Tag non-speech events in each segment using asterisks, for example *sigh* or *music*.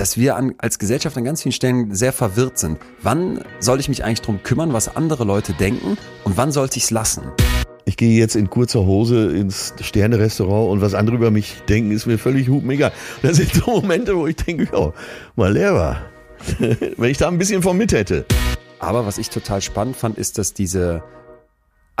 dass wir an, als Gesellschaft an ganz vielen Stellen sehr verwirrt sind. Wann soll ich mich eigentlich drum kümmern, was andere Leute denken und wann sollte ich es lassen? Ich gehe jetzt in kurzer Hose ins Sterne-Restaurant und was andere über mich denken, ist mir völlig hupenegal. Das sind so Momente, wo ich denke, ja, mal leer *laughs* Wenn ich da ein bisschen von mit hätte. Aber was ich total spannend fand, ist, dass diese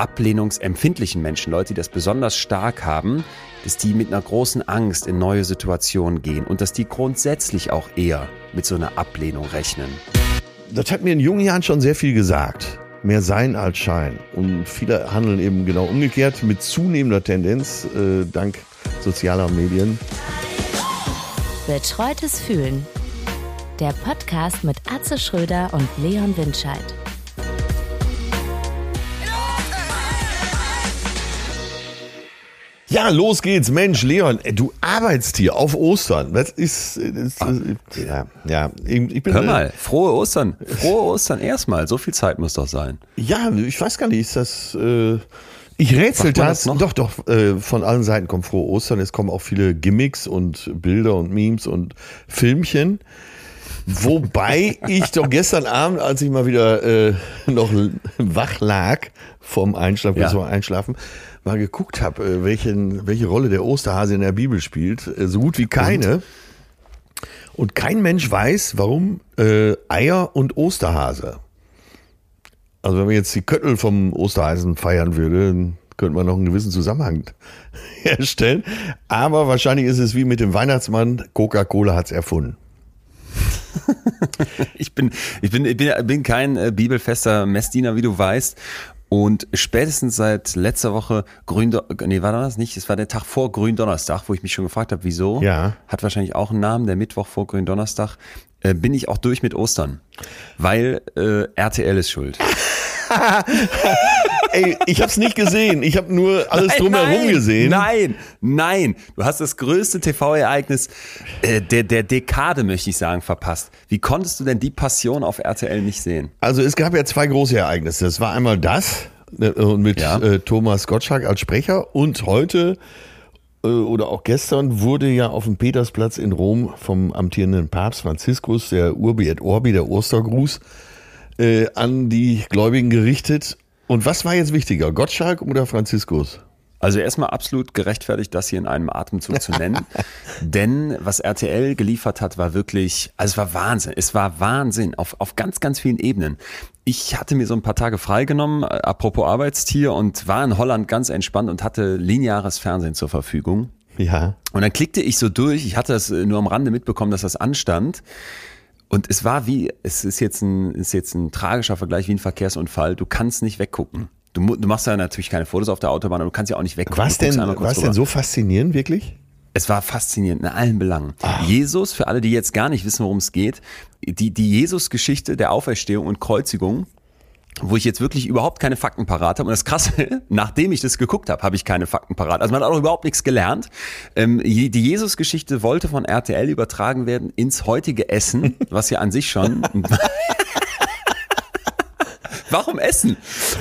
ablehnungsempfindlichen Menschen, Leute, die das besonders stark haben, dass die mit einer großen Angst in neue Situationen gehen und dass die grundsätzlich auch eher mit so einer Ablehnung rechnen. Das hat mir in jungen Jahren schon sehr viel gesagt. Mehr Sein als Schein. Und viele handeln eben genau umgekehrt mit zunehmender Tendenz, äh, dank sozialer Medien. Betreutes Fühlen. Der Podcast mit Atze Schröder und Leon Windscheid. Ja, los geht's. Mensch, Leon, du arbeitest hier auf Ostern. Das ist, das, ah. ja, ja. Ich, bin, Hör mal, frohe Ostern. Frohe Ostern erstmal. So viel Zeit muss doch sein. Ja, ich weiß gar nicht, ist das, äh, ich rätsel das. das doch, doch, äh, von allen Seiten kommt frohe Ostern. Es kommen auch viele Gimmicks und Bilder und Memes und Filmchen. Wobei *laughs* ich doch gestern Abend, als ich mal wieder äh, noch wach lag vom Einschlafen, ja. bis Einschlafen, mal geguckt habe, äh, welchen, welche Rolle der Osterhase in der Bibel spielt, äh, so gut wie keine. Und, kein Mensch weiß, warum äh, Eier und Osterhase. Also wenn man jetzt die Köttel vom Osterhasen feiern würde, dann könnte man noch einen gewissen Zusammenhang *laughs* herstellen. Aber wahrscheinlich ist es wie mit dem Weihnachtsmann, Coca-Cola hat es erfunden. *laughs* ich bin, ich bin, ich bin, bin kein äh, bibelfester Messdiener, wie du weißt. Und spätestens seit letzter Woche Grün, nee, war das nicht? Es war der Tag vor Gründonnerstag, wo ich mich schon gefragt habe, wieso? Ja. Hat wahrscheinlich auch einen Namen, der Mittwoch vor Gründonnerstag. Äh, bin ich auch durch mit Ostern. Weil äh, RTL ist schuld. *laughs* Ey, ich hab's nicht gesehen. Ich habe nur alles nein, drumherum nein, gesehen. Nein, nein. Du hast das größte TV-Ereignis äh, der, der Dekade, möchte ich sagen, verpasst. Wie konntest du denn die Passion auf RTL nicht sehen? Also es gab ja zwei große Ereignisse. Es war einmal das äh, mit ja. äh, Thomas Gottschalk als Sprecher und heute äh, oder auch gestern wurde ja auf dem Petersplatz in Rom vom amtierenden Papst Franziskus der Urbi et Orbi, der Ostergruß, äh, an die Gläubigen gerichtet. Und was war jetzt wichtiger, Gottschalk oder Franziskus? Also erstmal absolut gerechtfertigt, das hier in einem Atemzug zu nennen. *laughs* Denn was RTL geliefert hat, war wirklich, also es war Wahnsinn. Es war Wahnsinn auf, auf ganz, ganz vielen Ebenen. Ich hatte mir so ein paar Tage freigenommen, äh, apropos Arbeitstier, und war in Holland ganz entspannt und hatte lineares Fernsehen zur Verfügung. Ja. Und dann klickte ich so durch. Ich hatte das äh, nur am Rande mitbekommen, dass das anstand. Und es war wie, es ist jetzt ein, ist jetzt ein tragischer Vergleich wie ein Verkehrsunfall. Du kannst nicht weggucken. Du, du machst ja natürlich keine Fotos auf der Autobahn, aber du kannst ja auch nicht weggucken. Was denn, was denn so faszinierend, wirklich? Es war faszinierend in allen Belangen. Ah. Jesus, für alle, die jetzt gar nicht wissen, worum es geht, die, die Jesus-Geschichte der Auferstehung und Kreuzigung wo ich jetzt wirklich überhaupt keine Fakten parat habe. Und das Krasse, *laughs* nachdem ich das geguckt habe, habe ich keine Fakten parat. Also man hat auch überhaupt nichts gelernt. Ähm, die Jesus-Geschichte wollte von RTL übertragen werden ins heutige Essen, *laughs* was ja an sich schon... *laughs* Warum Essen?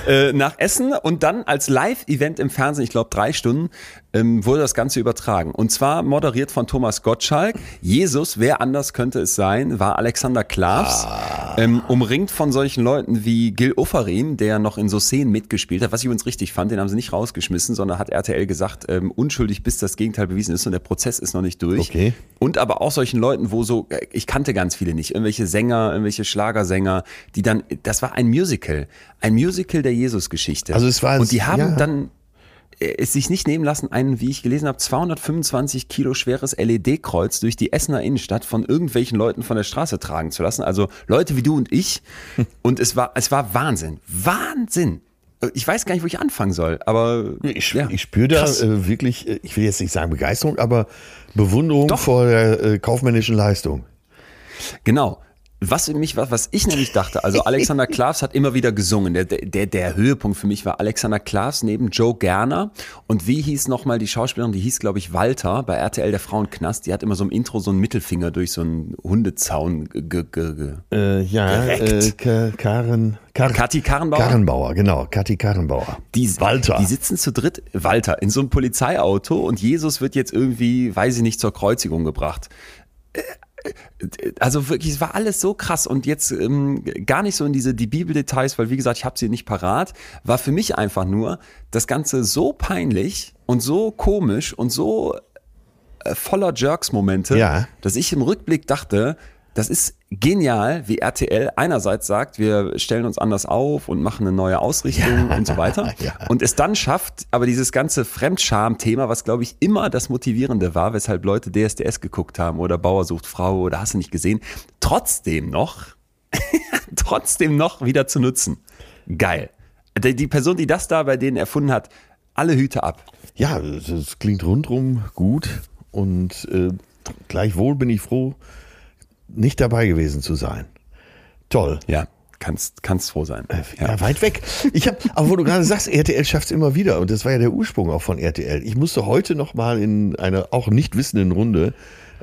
Äh, nach Essen und dann als Live-Event im Fernsehen, ich glaube drei Stunden, ähm, wurde das Ganze übertragen. Und zwar moderiert von Thomas Gottschalk. Jesus, wer anders könnte es sein, war Alexander Klavs. Ah. Ähm, umringt von solchen Leuten wie Gil Ofarim, der noch in so Szenen mitgespielt hat, was ich übrigens richtig fand, den haben sie nicht rausgeschmissen, sondern hat RTL gesagt, ähm, unschuldig bis das Gegenteil bewiesen ist und der Prozess ist noch nicht durch. Okay. Und aber auch solchen Leuten, wo so, äh, ich kannte ganz viele nicht, irgendwelche Sänger, irgendwelche Schlagersänger, die dann, das war ein Musical, ein Musical der Jesus-Geschichte. Also es war, und die haben ja. dann es sich nicht nehmen lassen, ein, wie ich gelesen habe, 225 Kilo schweres LED-Kreuz durch die Essener Innenstadt von irgendwelchen Leuten von der Straße tragen zu lassen. Also Leute wie du und ich. *laughs* Und es war, es war Wahnsinn. Wahnsinn. Ich weiß gar nicht, wo ich anfangen soll, aber ich, ja, ich spüre da äh, wirklich, äh, ich will jetzt nicht sagen Begeisterung, aber Bewunderung Doch. vor der äh, kaufmännischen Leistung. Genau. Was mich, was, was ich nämlich dachte, also Alexander *laughs* Klavs hat immer wieder gesungen. Der, der, der Höhepunkt für mich war Alexander Klavs neben Joe Gerner. Und wie hieß nochmal die Schauspielerin? Die hieß, glaube ich, Walter bei RTL der Frauenknast. Die hat immer so im Intro so einen Mittelfinger durch so einen Hundezaun ge, ge, ge äh, Ja, äh, Karen, Kar Kathi Karrenbauer. Karrenbauer, genau, Kathi Karrenbauer. Die, Walter. Die sitzen zu dritt, Walter, in so einem Polizeiauto und Jesus wird jetzt irgendwie, weiß ich nicht, zur Kreuzigung gebracht. Also wirklich, es war alles so krass und jetzt ähm, gar nicht so in diese die Bibeldetails, weil wie gesagt, ich habe sie nicht parat, war für mich einfach nur das Ganze so peinlich und so komisch und so äh, voller Jerks-Momente, Ja. dass ich im Rückblick dachte, das ist genial, wie RTL einerseits sagt, wir stellen uns anders auf und machen eine neue Ausrichtung und so weiter. *laughs* Ja. Und es dann schafft, aber dieses ganze Fremdscham-Thema, was glaube ich immer das Motivierende war, weshalb Leute DSDS geguckt haben oder Bauer sucht Frau oder hast du nicht gesehen, trotzdem noch, *laughs* trotzdem noch wieder zu nutzen. Geil. Die die Person, die das da bei denen erfunden hat, alle Hüte ab. Ja, es klingt rundrum gut und äh, gleichwohl bin ich froh, nicht dabei gewesen zu sein. Toll. Ja, kannst, kannst froh sein. Ja, weit weg. Ich habe, aber wo du gerade sagst, RTL schafft es immer wieder und das war ja der Ursprung auch von RTL. Ich musste heute noch mal in einer auch nicht wissenden Runde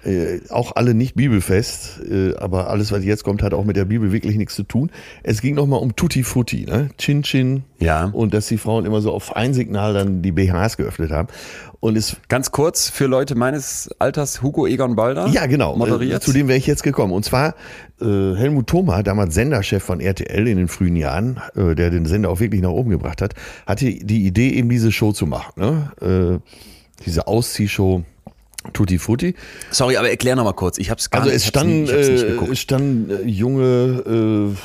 äh, auch alle nicht bibelfest, äh, aber alles, was jetzt kommt, hat auch mit der Bibel wirklich nichts zu tun. Es ging noch mal um Tutti Frutti, ne? Chin Chin. Ja. Und dass die Frauen immer so auf ein Signal dann die BHs geöffnet haben. Und es Ganz kurz für Leute meines Alters, Hugo Egon Balder. Ja, genau. Moderiert. Äh, Zu dem wäre ich jetzt gekommen. Und zwar äh, Helmut Thoma, damals Senderchef von RTL in den frühen Jahren, äh, der den Sender auch wirklich nach oben gebracht hat, hatte die Idee, eben diese Show zu machen. Ne? Äh, diese Ausziehshow Tutti Frutti. Sorry, aber erklär noch mal kurz. Ich hab's gar Also nicht, es standen, nicht äh, geguckt. es standen äh, junge, äh,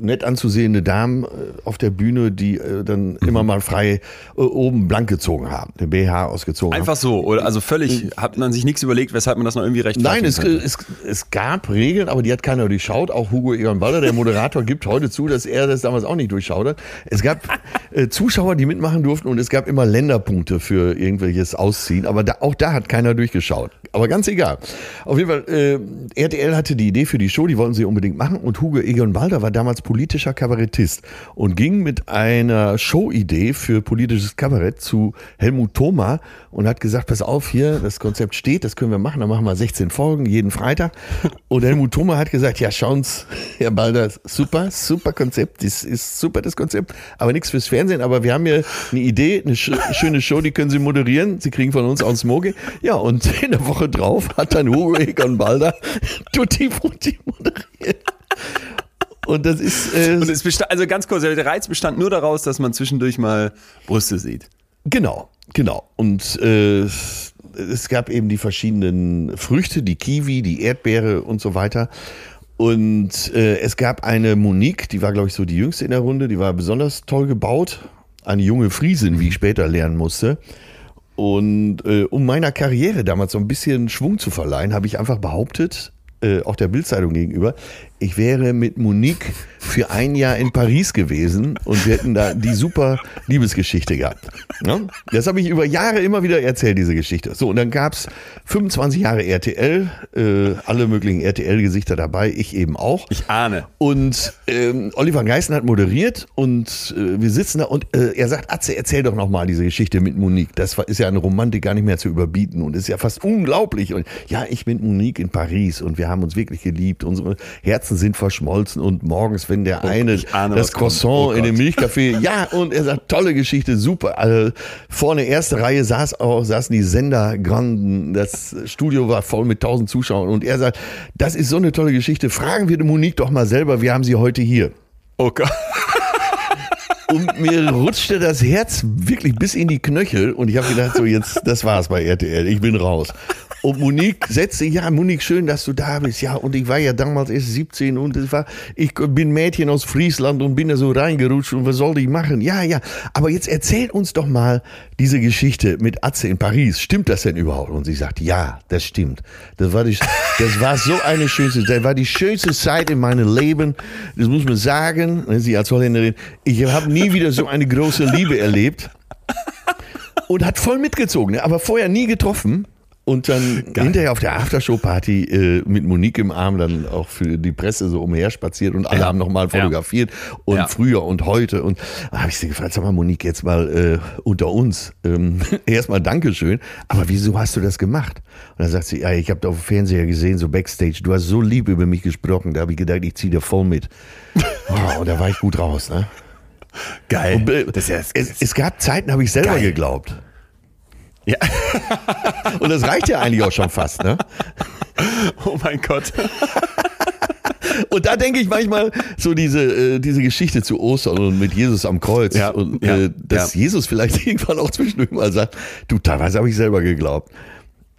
nett anzusehende Damen äh, auf der Bühne, die äh, dann Mhm. immer mal frei äh, oben blank gezogen haben, den BH ausgezogen haben. Einfach so, oder? Also völlig, hat man sich nichts überlegt, weshalb man das noch irgendwie rechtfertigen Nein, es, es, es gab Regeln, aber die hat keiner durchschaut. Auch Hugo Egon Baller, der Moderator, gibt heute zu, dass er das damals auch nicht durchschaut hat. Es gab Zuschauer, die mitmachen durften und es gab immer Länderpunkte für irgendwelches Ausziehen. Aber da, auch da hat keiner durchgeschaut. Aber ganz egal. Auf jeden Fall, äh, RTL hatte die Idee für die Show, die wollten sie unbedingt machen. Und Hugo Egon Balder war damals politischer Kabarettist und ging mit einer Showidee für politisches Kabarett zu Helmut Thoma und hat gesagt, pass auf, hier, das Konzept steht, das können wir machen, dann machen wir 16 Folgen jeden Freitag. Und Helmut Thoma hat gesagt, ja, schauen's, *laughs* Herr Balder, super, super Konzept, das ist super, das Konzept, aber nichts fürs Fernsehen, aber wir haben hier eine Idee, eine sch schöne Show, die können Sie moderieren, Sie kriegen von uns auch ein Smoking. Ja, und *laughs* in der Woche drauf hat dann Hugo Egon Balder *laughs* Tutti Frutti moderiert. Und das ist, äh, Und es bestand, also ganz kurz, der Reiz bestand nur daraus, dass man zwischendurch mal Brüste sieht. Genau, genau. Und äh, es gab eben die verschiedenen Früchte, die Kiwi, die Erdbeere und so weiter. Und äh, es gab eine Monique, die war, glaube ich, so die jüngste in der Runde, die war besonders toll gebaut. Eine junge Friesin, wie ich später lernen musste. Und äh, um meiner Karriere damals so ein bisschen Schwung zu verleihen, habe ich einfach behauptet, äh, auch der Bildzeitung gegenüber, ich wäre mit Monique für ein Jahr in Paris gewesen und wir hätten da die super Liebesgeschichte gehabt. Ja? Das habe ich über Jahre immer wieder erzählt, diese Geschichte. So, und dann gab's 25 Jahre RTL, äh, alle möglichen RTL-Gesichter dabei, ich eben auch. Ich ahne. Und ähm, Oliver Geißen hat moderiert und äh, wir sitzen da und äh, er sagt, Atze, erzähl doch nochmal diese Geschichte mit Monique. Das war, ist ja eine Romantik gar nicht mehr zu überbieten und ist ja fast unglaublich. Und ja, ich mit Monique in Paris und wir haben uns wirklich geliebt. Unsere Herzen sind verschmolzen und morgens, wenn der eine ich ahne, das. Croissant Oh in dem. Milchcafé, *laughs* ja, und er sagt, tolle Geschichte, super. Also, vorne erste Reihe saß auch, saßen die Sendergranden, das Studio war voll mit tausend Zuschauern und er sagt, das ist so eine tolle Geschichte, fragen wir die Monique doch mal selber, wir haben sie heute hier. Oh Gott. *laughs* Und mir rutschte das Herz wirklich bis in die Knöchel und ich habe gedacht, so jetzt, das war's bei RTL, ich bin raus. Und Monique setzte, ja, Monique, schön, dass du da bist. Ja, und ich war ja damals erst 17 und es war, ich bin Mädchen aus Friesland und bin da so reingerutscht und was soll ich machen? Ja, ja, aber jetzt erzähl uns doch mal diese Geschichte mit Atze in Paris. Stimmt das denn überhaupt? Und sie sagt, ja, das stimmt. Das war, die, das war so eine schönste, das war die schönste Zeit in meinem Leben. Das muss man sagen, ne, sie als Holländerin, ich habe nie wieder so eine große Liebe erlebt und hat voll mitgezogen, ne? aber vorher nie getroffen. Und dann hinterher auf der Aftershow-Party äh, mit Monique im Arm dann auch für die Presse so umherspaziert und alle Ja. haben nochmal fotografiert und Ja. früher und heute. Und da habe ich sie gefragt, sag mal Monique, jetzt mal äh, unter uns. Ähm, *laughs* erstmal Dankeschön, aber wieso hast du das gemacht? Und dann sagt sie, ja, ich habe da auf dem Fernseher gesehen, so Backstage, du hast so lieb über mich gesprochen, da habe ich gedacht, ich ziehe dir voll mit. *laughs* Oh, und da war ich gut raus. Ne? Geil. Und, äh, das ist ja, es, es gab Zeiten, habe ich selber Geil. geglaubt. Ja. Und das reicht ja eigentlich auch schon fast, ne? Oh mein Gott. Und da denke ich manchmal so diese, äh, diese Geschichte zu Ostern und mit Jesus am Kreuz Ja, und ja, äh, dass ja. Jesus vielleicht *laughs* irgendwann auch zwischendurch mal sagt, du, teilweise habe ich selber geglaubt.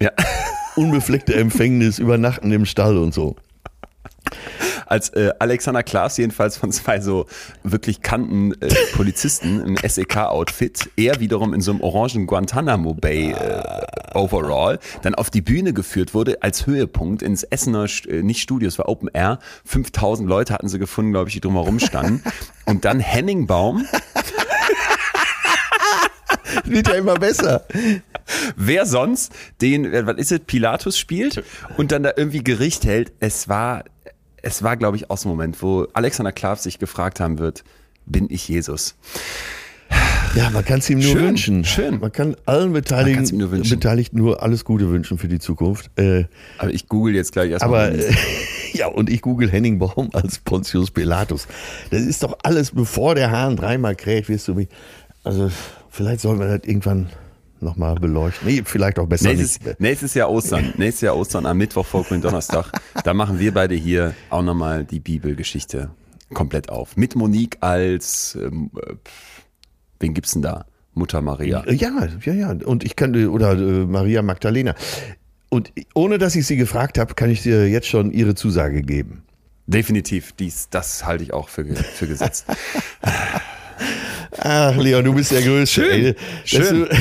Ja. Unbefleckte Empfängnis, Übernachten im Stall und so. Als äh, Alexander Klaas jedenfalls von zwei so wirklich kannten äh, Polizisten im SEK-Outfit, er wiederum in so einem orangen Guantanamo Bay äh, Overall, dann auf die Bühne geführt wurde als Höhepunkt ins Essener, äh, nicht Studio, es war Open Air, 5000 Leute hatten sie gefunden, glaube ich, die drumherum standen. Und dann Henning Baum, *laughs* Wird ja immer besser. wer sonst den, äh, was ist es, Pilatus spielt und dann da irgendwie Gericht hält. Es war, es war, glaube ich, aus dem Moment, wo Alexander Klaas sich gefragt haben wird, bin ich Jesus? Ja, man kann es ihm nur Schön, wünschen. schön. Man kann allen Beteiligten, nur. Beteiligten nur alles Gute wünschen für die Zukunft. Äh, Aber ich google jetzt gleich erstmal. aber *laughs* äh, ja, und ich google Henning Baum als Pontius Pilatus. Das ist doch alles, bevor der Hahn dreimal kräht, wirst du mich. Also, vielleicht sollten wir das irgendwann nochmal beleuchten. Nee, vielleicht auch besser Nächstes, nicht. nächstes Jahr Ostern. *laughs* Nächstes Jahr Ostern am Mittwoch, Folgenden Donnerstag. Da machen wir beide hier auch nochmal die Bibelgeschichte komplett auf. Mit Monique als, ähm, äh, wen gibt's denn da? Mutter Maria. Ja, ja, ja. Und ich kann, oder äh, Maria Magdalena. Und ohne dass ich sie gefragt habe, kann ich dir jetzt schon ihre Zusage geben. Definitiv, dies, das halte ich auch für, für gesetzt. *laughs* Ach, Leon, du bist der Größte. Schön, ey. Schön. *laughs*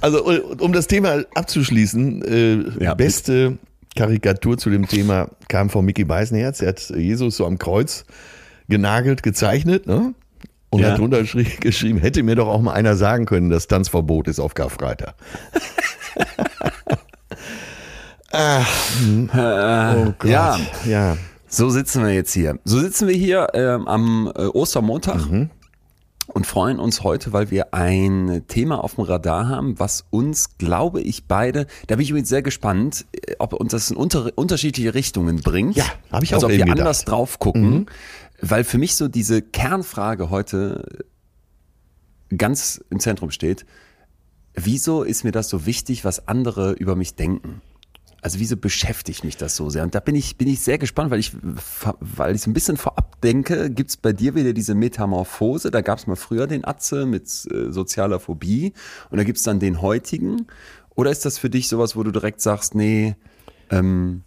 Also, um das Thema abzuschließen, äh, Ja, beste Karikatur zu dem Thema kam von Mickey Beisenherz. Er hat Jesus so am Kreuz genagelt, gezeichnet, ne? Und Ja. hat drunter geschri- geschrieben, hätte mir doch auch mal einer sagen können, dass Tanzverbot ist auf Karfreitag. *laughs* Ach, oh Gott. ja. ja. So sitzen wir jetzt hier. So sitzen wir hier ähm, am äh, Ostermontag Mhm. und freuen uns heute, weil wir ein Thema auf dem Radar haben, was uns, glaube ich, beide, da bin ich übrigens sehr gespannt, äh, ob uns das in unter, unterschiedliche Richtungen bringt. Ja, hab ich also auch ob wir anders gedacht. Mhm. drauf gucken, weil für mich so diese Kernfrage heute ganz im Zentrum steht. Wieso ist mir das so wichtig, was andere über mich denken? Also wieso beschäftigt mich das so sehr? Und da bin ich, bin ich sehr gespannt, weil ich, weil ich so ein bisschen vorab denke, gibt's bei dir wieder diese Metamorphose? Da gab's mal früher den Atze mit äh, sozialer Phobie und da gibt's dann den heutigen. Oder ist das für dich sowas, wo du direkt sagst, nee, ähm,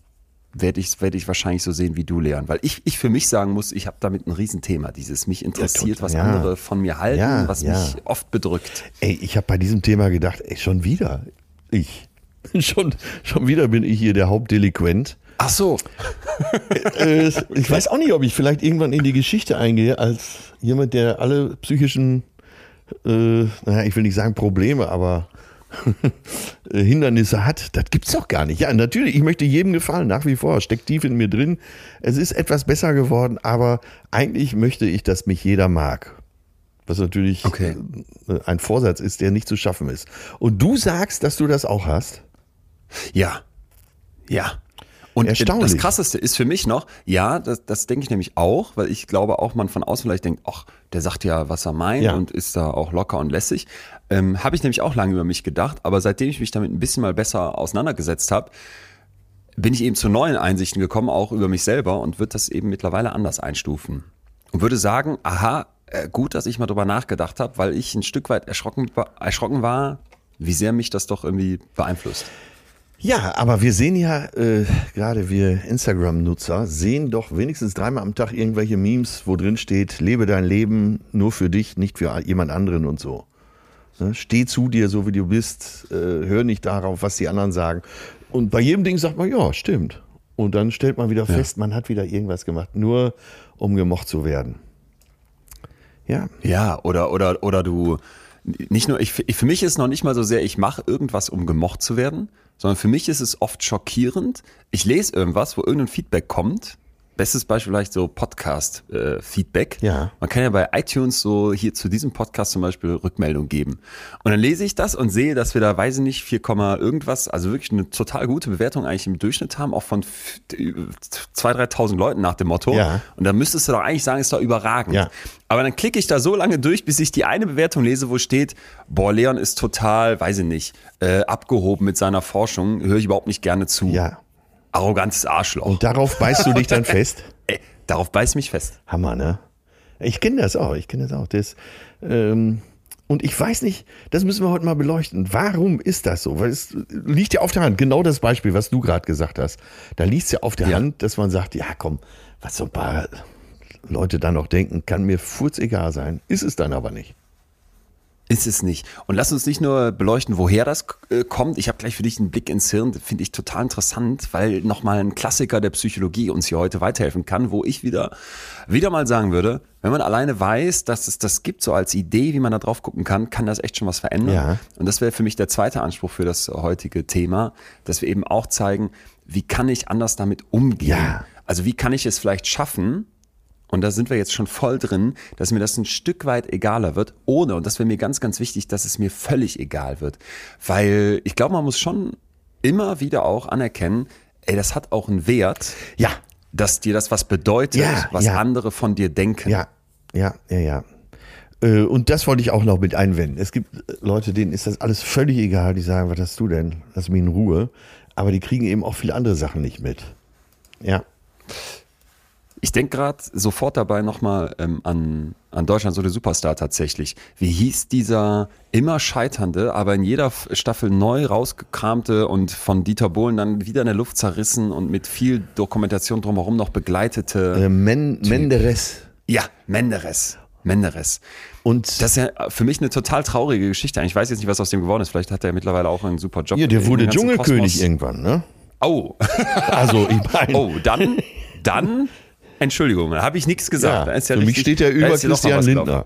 werde ich, werd ich wahrscheinlich so sehen wie du, Leon? Weil ich, ich für mich sagen muss, ich habe damit ein Riesenthema. Dieses mich interessiert, was Ja. andere von mir halten, Ja, was ja. mich oft bedrückt. Ey, ich habe bei diesem Thema gedacht, ey, schon wieder. Ich. *laughs* Schon, schon wieder bin ich hier der Hauptdelinquent. Ach so. *laughs* Äh, ich weiß auch nicht, ob ich vielleicht irgendwann in die Geschichte eingehe, als jemand, der alle psychischen, äh, naja, ich will nicht sagen Probleme, aber *laughs* äh, Hindernisse hat. Das gibt's doch gar nicht. Ja, natürlich, ich möchte jedem gefallen, nach wie vor. Steckt tief in mir drin. Es ist etwas besser geworden, aber eigentlich möchte ich, dass mich jeder mag. Was natürlich Okay. äh, ein Vorsatz ist, der nicht zu schaffen ist. Und du sagst, dass du das auch hast? Ja. Ja. Und Erstaunlich. das Krasseste ist für mich noch, ja, das, das denke ich nämlich auch, weil ich glaube auch, man von außen vielleicht denkt, ach, der sagt ja, was er meint Ja. und ist da auch locker und lässig. Ähm, habe ich nämlich auch lange über mich gedacht, aber seitdem ich mich damit ein bisschen mal besser auseinandergesetzt habe, bin ich eben zu neuen Einsichten gekommen, auch über mich selber und würde das eben mittlerweile anders einstufen. Und würde sagen, aha, äh, gut, dass ich mal drüber nachgedacht habe, weil ich ein Stück weit erschrocken, erschrocken war, wie sehr mich das doch irgendwie beeinflusst. Ja, aber wir sehen ja, äh, gerade wir Instagram-Nutzer, sehen doch wenigstens dreimal am Tag irgendwelche Memes, wo drin steht, lebe dein Leben nur für dich, nicht für jemand anderen und so. Ne? Steh zu dir, so wie du bist, äh, hör nicht darauf, was die anderen sagen. Und bei jedem Ding sagt man, ja, stimmt. Und dann stellt man wieder fest, man hat wieder irgendwas gemacht, nur um gemocht zu werden. Ja, Ja, oder, oder, oder du, nicht nur, ich, für mich ist noch nicht mal so sehr, ich mache irgendwas, um gemocht zu werden, sondern für mich ist es oft schockierend. Ich lese irgendwas, wo irgendein Feedback kommt Bestes Beispiel vielleicht so Podcast-Feedback. Äh, ja. Man kann ja bei iTunes so hier zu diesem Podcast zum Beispiel Rückmeldung geben. Und dann lese ich das und sehe, dass wir da, weiß ich nicht, 4, irgendwas, also wirklich eine total gute Bewertung eigentlich im Durchschnitt haben, auch von 2.000, 3.000 Leuten nach dem Motto. Ja. Und da müsstest du doch eigentlich sagen, ist doch überragend. Ja. Aber dann klicke ich da so lange durch, bis ich die eine Bewertung lese, wo steht, boah, Leon ist total, weiß ich nicht, äh, abgehoben mit seiner Forschung, höre ich überhaupt nicht gerne zu. Ja. Arrogantes Arschloch. Und darauf beißt du dich dann *laughs* fest? Ey, darauf beiß mich fest. Hammer, ne? Ich kenne das auch, ich kenne das auch. Das, ähm, und ich weiß nicht, das müssen wir heute mal beleuchten. Warum ist das so? Weil es liegt ja auf der Hand, genau das Beispiel, was du gerade gesagt hast. Da liegt es ja auf der Ja. Hand, dass man sagt, ja komm, was so ein paar Leute da noch denken, kann mir furzegal sein. Ist es dann aber nicht. Ist es nicht. Und lass uns nicht nur beleuchten, woher das äh, kommt. Ich habe gleich für dich einen Blick ins Hirn, finde ich total interessant, weil nochmal ein Klassiker der Psychologie uns hier heute weiterhelfen kann, wo ich wieder, wieder mal sagen würde, wenn man alleine weiß, dass es das gibt, so als Idee, wie man da drauf gucken kann, kann das echt schon was verändern. Ja. Und das wäre für mich der zweite Anspruch für das heutige Thema, dass wir eben auch zeigen, wie kann ich anders damit umgehen? Ja. Also wie kann ich es vielleicht schaffen, und da sind wir jetzt schon voll drin, dass mir das ein Stück weit egaler wird, ohne, und das wäre mir ganz, ganz wichtig, dass es mir völlig egal wird. Weil ich glaube, man muss schon immer wieder auch anerkennen, ey, das hat auch einen Wert, Ja, dass dir das was bedeutet, Ja, was ja. andere von dir denken. ja, ja, ja, ja. Äh, Und das wollte ich auch noch mit einwenden. Es gibt äh, Leute, denen ist das alles völlig egal. Die sagen, was hast du denn? Lass mich in Ruhe. Aber die kriegen eben auch viele andere Sachen nicht mit. Ja. Ich denke gerade sofort dabei nochmal ähm, an, an Deutschland so der Superstar tatsächlich. Wie hieß dieser immer scheiternde, aber in jeder Staffel neu rausgekramte und von Dieter Bohlen dann wieder in der Luft zerrissen und mit viel Dokumentation drumherum noch begleitete. Äh, Men Menderes. ja, Menderes. Menderes. Und Das ist ja für mich eine total traurige Geschichte. Ich weiß jetzt nicht, was aus dem geworden ist. Vielleicht hat er mittlerweile auch einen super Job. ja, der wurde Dschungelkönig Kosmos. irgendwann, ne? Oh, *laughs* Also, ich meine. oh, dann, dann, *laughs* Entschuldigung, da habe ich nichts gesagt. Ja, ja für mich steht da über Christian. Lindner.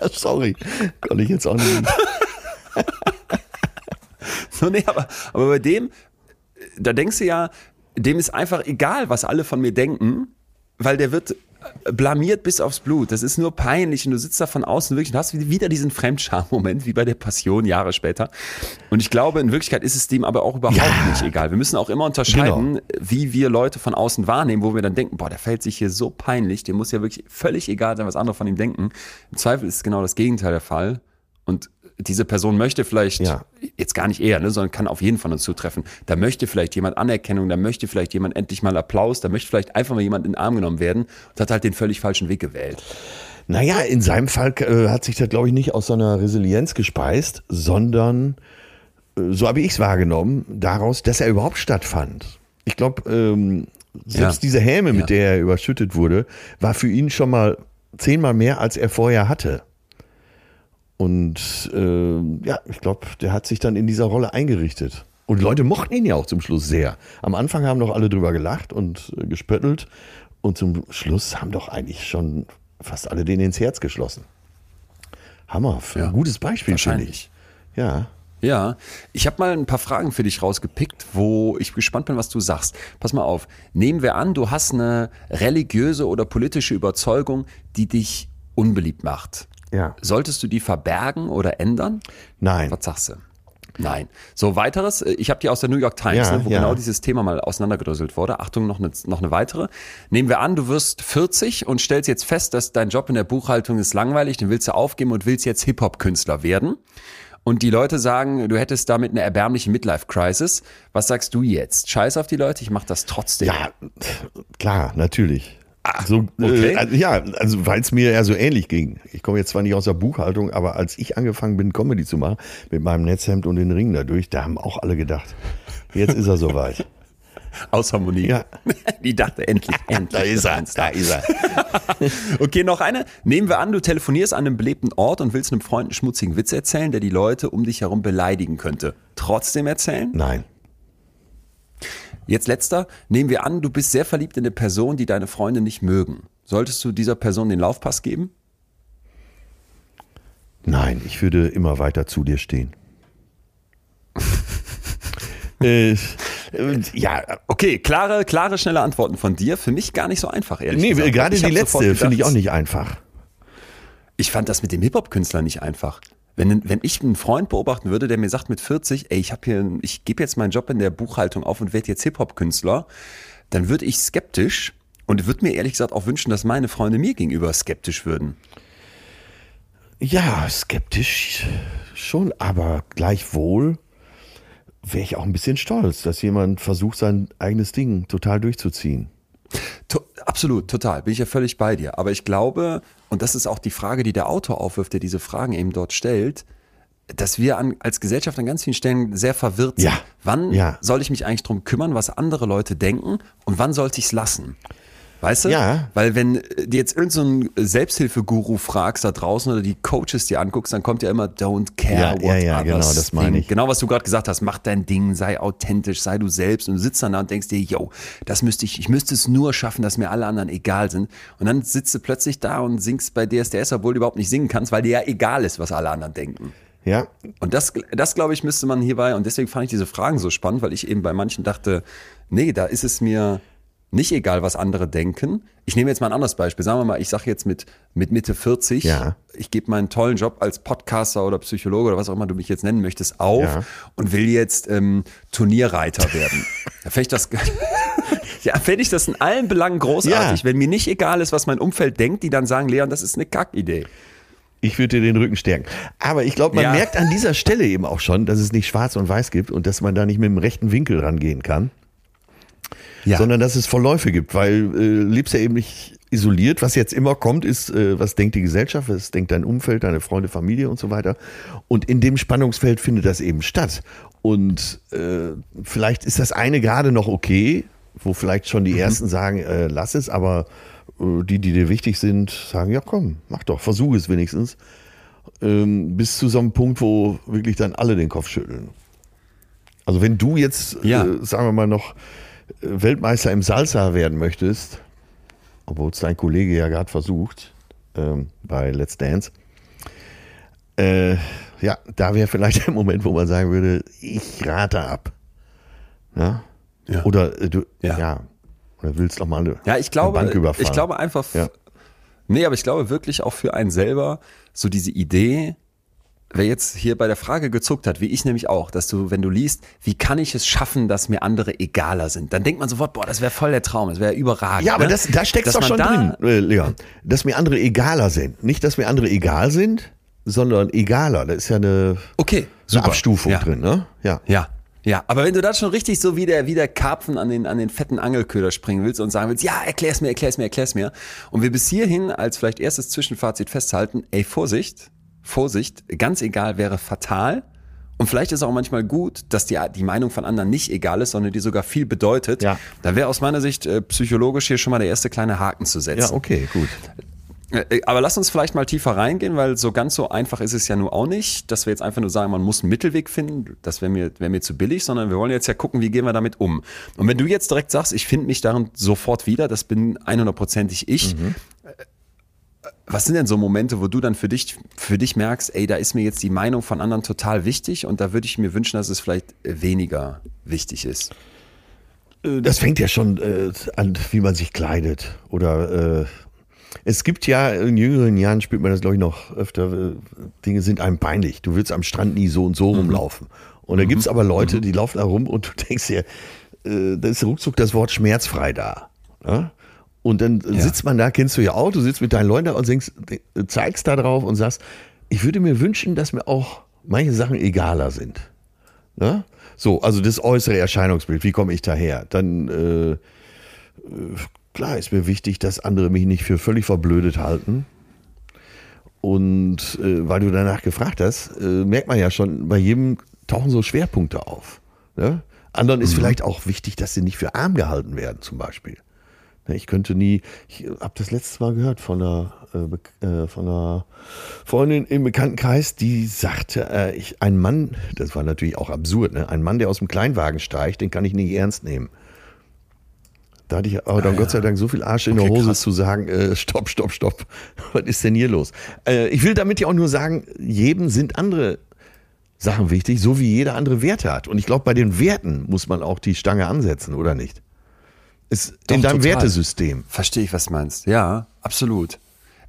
*laughs* Sorry, kann ich jetzt auch nicht. *laughs* So, nee, aber, aber bei dem, da denkst du ja, dem ist einfach egal, was alle von mir denken, weil der wird blamiert bis aufs Blut. Das ist nur peinlich und du sitzt da von außen wirklich und hast wieder diesen Fremdscham-Moment, wie bei der Passion Jahre später. Und ich glaube, in Wirklichkeit ist es dem aber auch überhaupt Ja. nicht egal. Wir müssen auch immer unterscheiden, wie wir Leute von außen wahrnehmen, wo wir dann denken, boah, der fällt sich hier so peinlich, dem muss ja wirklich völlig egal sein, was andere von ihm denken. Im Zweifel ist genau das Gegenteil der Fall. Und diese Person möchte vielleicht Ja. jetzt gar nicht eher, ne, sondern kann auf jeden von uns zutreffen. Da möchte vielleicht jemand Anerkennung, da möchte vielleicht jemand endlich mal Applaus, da möchte vielleicht einfach mal jemand in den Arm genommen werden und hat halt den völlig falschen Weg gewählt. Naja, in seinem Fall äh, hat sich das, glaube ich, nicht aus so einer Resilienz gespeist, sondern, äh, so habe ich es wahrgenommen, daraus, dass er überhaupt stattfand. Ich glaube, ähm, selbst Ja. diese Häme, mit Ja. der er überschüttet wurde, war für ihn schon mal zehnmal mehr, als er vorher hatte. Und äh, ja, ich glaube, der hat sich dann in dieser Rolle eingerichtet. Und die Leute mochten ihn ja auch zum Schluss sehr. Am Anfang haben doch alle drüber gelacht und äh, gespöttelt. Und zum Schluss haben doch eigentlich schon fast alle denen ins Herz geschlossen. Hammer, Ja. ein gutes Beispiel, finde ich. Ja. Ja, ich habe mal ein paar Fragen für dich rausgepickt, wo ich gespannt bin, was du sagst. Pass mal auf. Nehmen wir an, du hast eine religiöse oder politische Überzeugung, die dich unbeliebt macht. Ja. Solltest du die verbergen oder ändern? Nein. Was sagst du? Nein. So, weiteres, äh, ich habe die aus der New York Times, Ja, ne, wo ja. genau dieses Thema mal auseinandergedröselt wurde. Achtung, noch eine, noch eine weitere. Nehmen wir an, du wirst 40 und stellst jetzt fest, dass dein Job in der Buchhaltung ist langweilig, den willst du aufgeben und willst jetzt Hip-Hop-Künstler werden. Und die Leute sagen, du hättest damit eine erbärmliche Midlife-Crisis. Was sagst du jetzt? Scheiß auf die Leute, ich mach das trotzdem. Ja, klar, natürlich. So, okay. äh, also, ja, also weil es mir ja so ähnlich ging. Ich komme jetzt zwar nicht aus der Buchhaltung, aber als ich angefangen bin, Comedy zu machen, mit meinem Netzhemd und den Ringen dadurch, da haben auch alle gedacht, jetzt ist er soweit. *laughs* Aus Harmonie. Ja. *laughs* Die dachte endlich, *laughs* endlich. Da ist er, da ist er. Okay, noch eine. Nehmen wir an, du telefonierst an einem belebten Ort und willst einem Freund einen schmutzigen Witz erzählen, der die Leute um dich herum beleidigen könnte. Trotzdem erzählen? Nein. Jetzt letzter. Nehmen wir an, du bist sehr verliebt in eine Person, die deine Freunde nicht mögen. Solltest du dieser Person den Laufpass geben? Nein, ich würde immer weiter zu dir stehen. *laughs* äh, ja, okay, klare, klare, schnelle Antworten von dir. Für mich gar nicht so einfach, ehrlich nee, gesagt. Nee, gerade die letzte finde ich auch nicht einfach. Ich fand das mit dem Hip-Hop-Künstler nicht einfach. Wenn, wenn ich einen Freund beobachten würde, der mir sagt mit 40, ey, ich habe hier, ich gebe jetzt meinen Job in der Buchhaltung auf und werde jetzt Hip-Hop-Künstler, dann würde ich skeptisch und würde mir ehrlich gesagt auch wünschen, dass meine Freunde mir gegenüber skeptisch würden. Ja, skeptisch schon, aber gleichwohl wäre ich auch ein bisschen stolz, dass jemand versucht, sein eigenes Ding total durchzuziehen. To absolut, total, bin ich ja völlig bei dir. Aber ich glaube, und das ist auch die Frage, die der Autor aufwirft, der diese Fragen eben dort stellt, dass wir an, als Gesellschaft an ganz vielen Stellen sehr verwirrt sind. Ja. Wann ja. soll ich mich eigentlich darum kümmern, was andere Leute denken und wann sollte ich es lassen? Weißt du? Ja. Weil wenn du jetzt irgendeinen so Selbsthilfeguru fragst da draußen oder die Coaches dir anguckst, dann kommt ja immer don't care ja, what ja, ja, genau, das meine ich. Genau, was du gerade gesagt hast, mach dein Ding, sei authentisch, sei du selbst und du sitzt dann da und denkst dir, yo, das müsste ich, ich müsste es nur schaffen, dass mir alle anderen egal sind. Und dann sitzt du plötzlich da und singst bei DSDS, obwohl du überhaupt nicht singen kannst, weil dir ja egal ist, was alle anderen denken. Ja. Und das, das glaube ich, müsste man hierbei, und deswegen fand ich diese Fragen so spannend, weil ich eben bei manchen dachte, nee, da ist es mir, nicht egal, was andere denken. Ich nehme jetzt mal ein anderes Beispiel. Sagen wir mal, ich sage jetzt mit, mit Mitte 40, ja. ich gebe meinen tollen Job als Podcaster oder Psychologe oder was auch immer du mich jetzt nennen möchtest auf ja. und will jetzt ähm, Turnierreiter werden. *laughs* da fände ich das, *laughs* ja, fände ich das in allen Belangen großartig, ja. wenn mir nicht egal ist, was mein Umfeld denkt, die dann sagen, Leon, das ist eine Kackidee. Ich würde dir den Rücken stärken. Aber ich glaube, man ja. merkt an dieser Stelle eben auch schon, dass es nicht schwarz und weiß gibt und dass man da nicht mit dem rechten Winkel rangehen kann ja. sondern dass es Verläufe gibt, weil äh, lebst ja eben nicht isoliert. Was jetzt immer kommt, ist, äh, was denkt die Gesellschaft, was denkt dein Umfeld, deine Freunde, Familie und so weiter. Und in dem Spannungsfeld findet das eben statt. Und äh, vielleicht ist das eine gerade noch okay, wo vielleicht schon die mhm. Ersten sagen, äh, lass es, aber äh, die, die dir wichtig sind, sagen, ja komm, mach doch, versuche es wenigstens. Ähm, bis zu so einem Punkt, wo wirklich dann alle den Kopf schütteln. Also wenn du jetzt, ja. äh, sagen wir mal noch, Weltmeister im Salsa werden möchtest, obwohl es dein Kollege ja gerade versucht ähm, bei Let's Dance, äh, ja, da wäre vielleicht der Moment, wo man sagen würde, ich rate ab. Ja? ja. Oder äh, du, ja. ja. Oder willst doch mal eine, ja, ich glaube, eine Bank überfallen. Ich glaube einfach, ja. nee, aber ich glaube wirklich auch für einen selber so diese Idee, wer jetzt hier bei der Frage gezuckt hat, wie ich nämlich auch, dass du, wenn du liest, wie kann ich es schaffen, dass mir andere egaler sind, dann denkt man sofort, boah, das wäre voll der Traum, das wäre überragend. Ja, aber ne? das, da steckt doch schon da, drin, äh, Leon, dass mir andere egaler sind. Nicht, dass mir andere egal sind, sondern egaler. Da ist ja eine, okay, eine Abstufung ja. drin, ne? Ja. Ja. Ja, aber wenn du da schon richtig so wie der, wie der Karpfen an den, an den fetten Angelköder springen willst und sagen willst, ja, erklär's mir, erklär's mir, erklär's mir. Und wir bis hierhin als vielleicht erstes Zwischenfazit festhalten, ey, Vorsicht, Vorsicht, ganz egal wäre fatal. Und vielleicht ist es auch manchmal gut, dass die, die Meinung von anderen nicht egal ist, sondern die sogar viel bedeutet. Ja. Da wäre aus meiner Sicht äh, psychologisch hier schon mal der erste kleine Haken zu setzen. Ja, okay, gut. Äh, äh, aber lass uns vielleicht mal tiefer reingehen, weil so ganz so einfach ist es ja nur auch nicht, dass wir jetzt einfach nur sagen, man muss einen Mittelweg finden. Das wäre mir, wär mir zu billig, sondern wir wollen jetzt ja gucken, wie gehen wir damit um. Und wenn du jetzt direkt sagst, ich finde mich darin sofort wieder, das bin 100%ig ich, mhm. Was sind denn so Momente, wo du dann für dich, für dich merkst, ey, da ist mir jetzt die Meinung von anderen total wichtig und da würde ich mir wünschen, dass es vielleicht weniger wichtig ist? Äh, das fängt ja schon äh, an, wie man sich kleidet. Oder äh, es gibt ja, in jüngeren Jahren spielt man das, glaube ich, noch öfter, äh, Dinge sind einem peinlich. Du willst am Strand nie so und so mhm. rumlaufen. Und da mhm. gibt es aber Leute, mhm. die laufen da rum und du denkst dir, äh, da ist ruckzuck das Wort schmerzfrei da. Ja? Und dann ja. sitzt man da, kennst du ja auch, du sitzt mit deinen Leuten da und denkst, zeigst da drauf und sagst, ich würde mir wünschen, dass mir auch manche Sachen egaler sind. Ne? So, also das äußere Erscheinungsbild, wie komme ich daher? Dann, äh, klar ist mir wichtig, dass andere mich nicht für völlig verblödet halten. Und äh, weil du danach gefragt hast, äh, merkt man ja schon, bei jedem tauchen so Schwerpunkte auf. Ne? Anderen ist mhm. vielleicht auch wichtig, dass sie nicht für arm gehalten werden, zum Beispiel. Ich könnte nie, ich habe das letzte Mal gehört von einer, äh, äh, von einer Freundin im Bekanntenkreis, die sagte, äh, ich, ein Mann, das war natürlich auch absurd, ne? ein Mann, der aus dem Kleinwagen steigt, den kann ich nicht ernst nehmen. Da hatte ich aber dann ah, Gott sei Dank so viel Arsch in okay, der Hose krass. zu sagen, äh, stopp, stopp, stopp, *laughs* was ist denn hier los? Äh, ich will damit ja auch nur sagen, jedem sind andere Sachen wichtig, so wie jeder andere Werte hat. Und ich glaube, bei den Werten muss man auch die Stange ansetzen, oder nicht? Ist Doch, in deinem total. Wertesystem. Verstehe ich, was du meinst. Ja, absolut.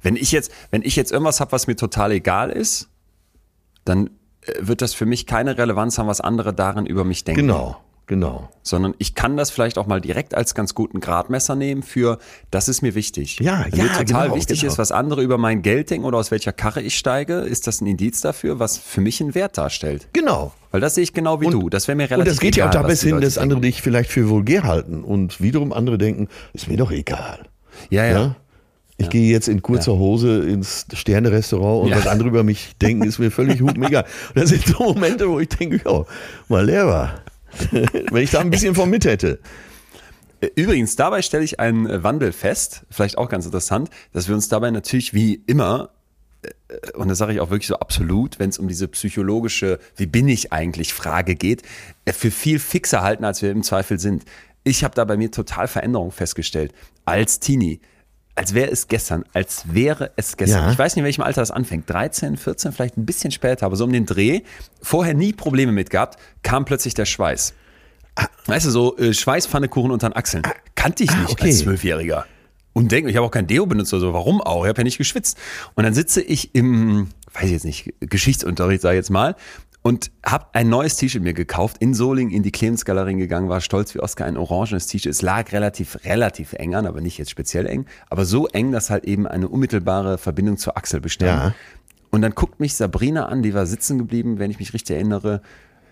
Wenn ich jetzt, wenn ich jetzt irgendwas habe, was mir total egal ist, dann äh, wird das für mich keine Relevanz haben, was andere darin über mich denken. Genau. Genau. Sondern ich kann das vielleicht auch mal direkt als ganz guten Gradmesser nehmen für, das ist mir wichtig. Ja, Wenn ja, mir total genau, wichtig genau. ist, was andere über mein Geld denken oder aus welcher Karre ich steige, ist das ein Indiz dafür, was für mich einen Wert darstellt. Genau. Weil das sehe ich genau wie und, du. Das wäre mir relativ Und das geht egal, ja auch da bis hin, dass andere denken. dich vielleicht für vulgär halten und wiederum andere denken, ist mir doch egal. Ja, ja. ja? Ich ja. gehe jetzt in kurzer Hose ins Sterne-Restaurant und ja. was andere über mich denken, ist mir völlig hupenegal. *laughs* Und das sind so Momente, wo ich denke, ja, mal leer war. *laughs* Wenn ich da ein bisschen von mit hätte. Übrigens, dabei stelle ich einen Wandel fest, vielleicht auch ganz interessant, dass wir uns dabei natürlich wie immer, äh, und das sage ich auch wirklich so absolut, wenn es um diese psychologische, wie bin ich eigentlich Frage geht, äh, für viel fixer halten, als wir im Zweifel sind. Ich habe da bei mir total Veränderungen festgestellt. Als Teenie, als wäre es gestern, als wäre es gestern. Ja. Ich weiß nicht, in welchem Alter das anfängt. 13, 14, vielleicht ein bisschen später, aber so um den Dreh. Vorher nie Probleme mit gehabt, kam plötzlich der Schweiß. Ah. Weißt du, so äh, Schweißpfannekuchen unter den Achseln. Ah. Kannte ich ah, nicht okay. als Zwölfjähriger. Und denke, ich habe auch kein Deo benutzt oder so. Warum auch? Ich habe ja nicht geschwitzt. Und dann sitze ich im, weiß ich jetzt nicht, Geschichtsunterricht, sage ich jetzt mal, und habe ein neues T-Shirt mir gekauft, in Solingen in die Clemens Galerie gegangen, war stolz wie Oscar, ein orangenes T-Shirt. Es lag relativ, relativ eng an, aber nicht jetzt speziell eng, aber so eng, dass halt eben eine unmittelbare Verbindung zur Achsel bestand. Ja. Und dann guckt mich Sabrina an, die war sitzen geblieben, wenn ich mich richtig erinnere,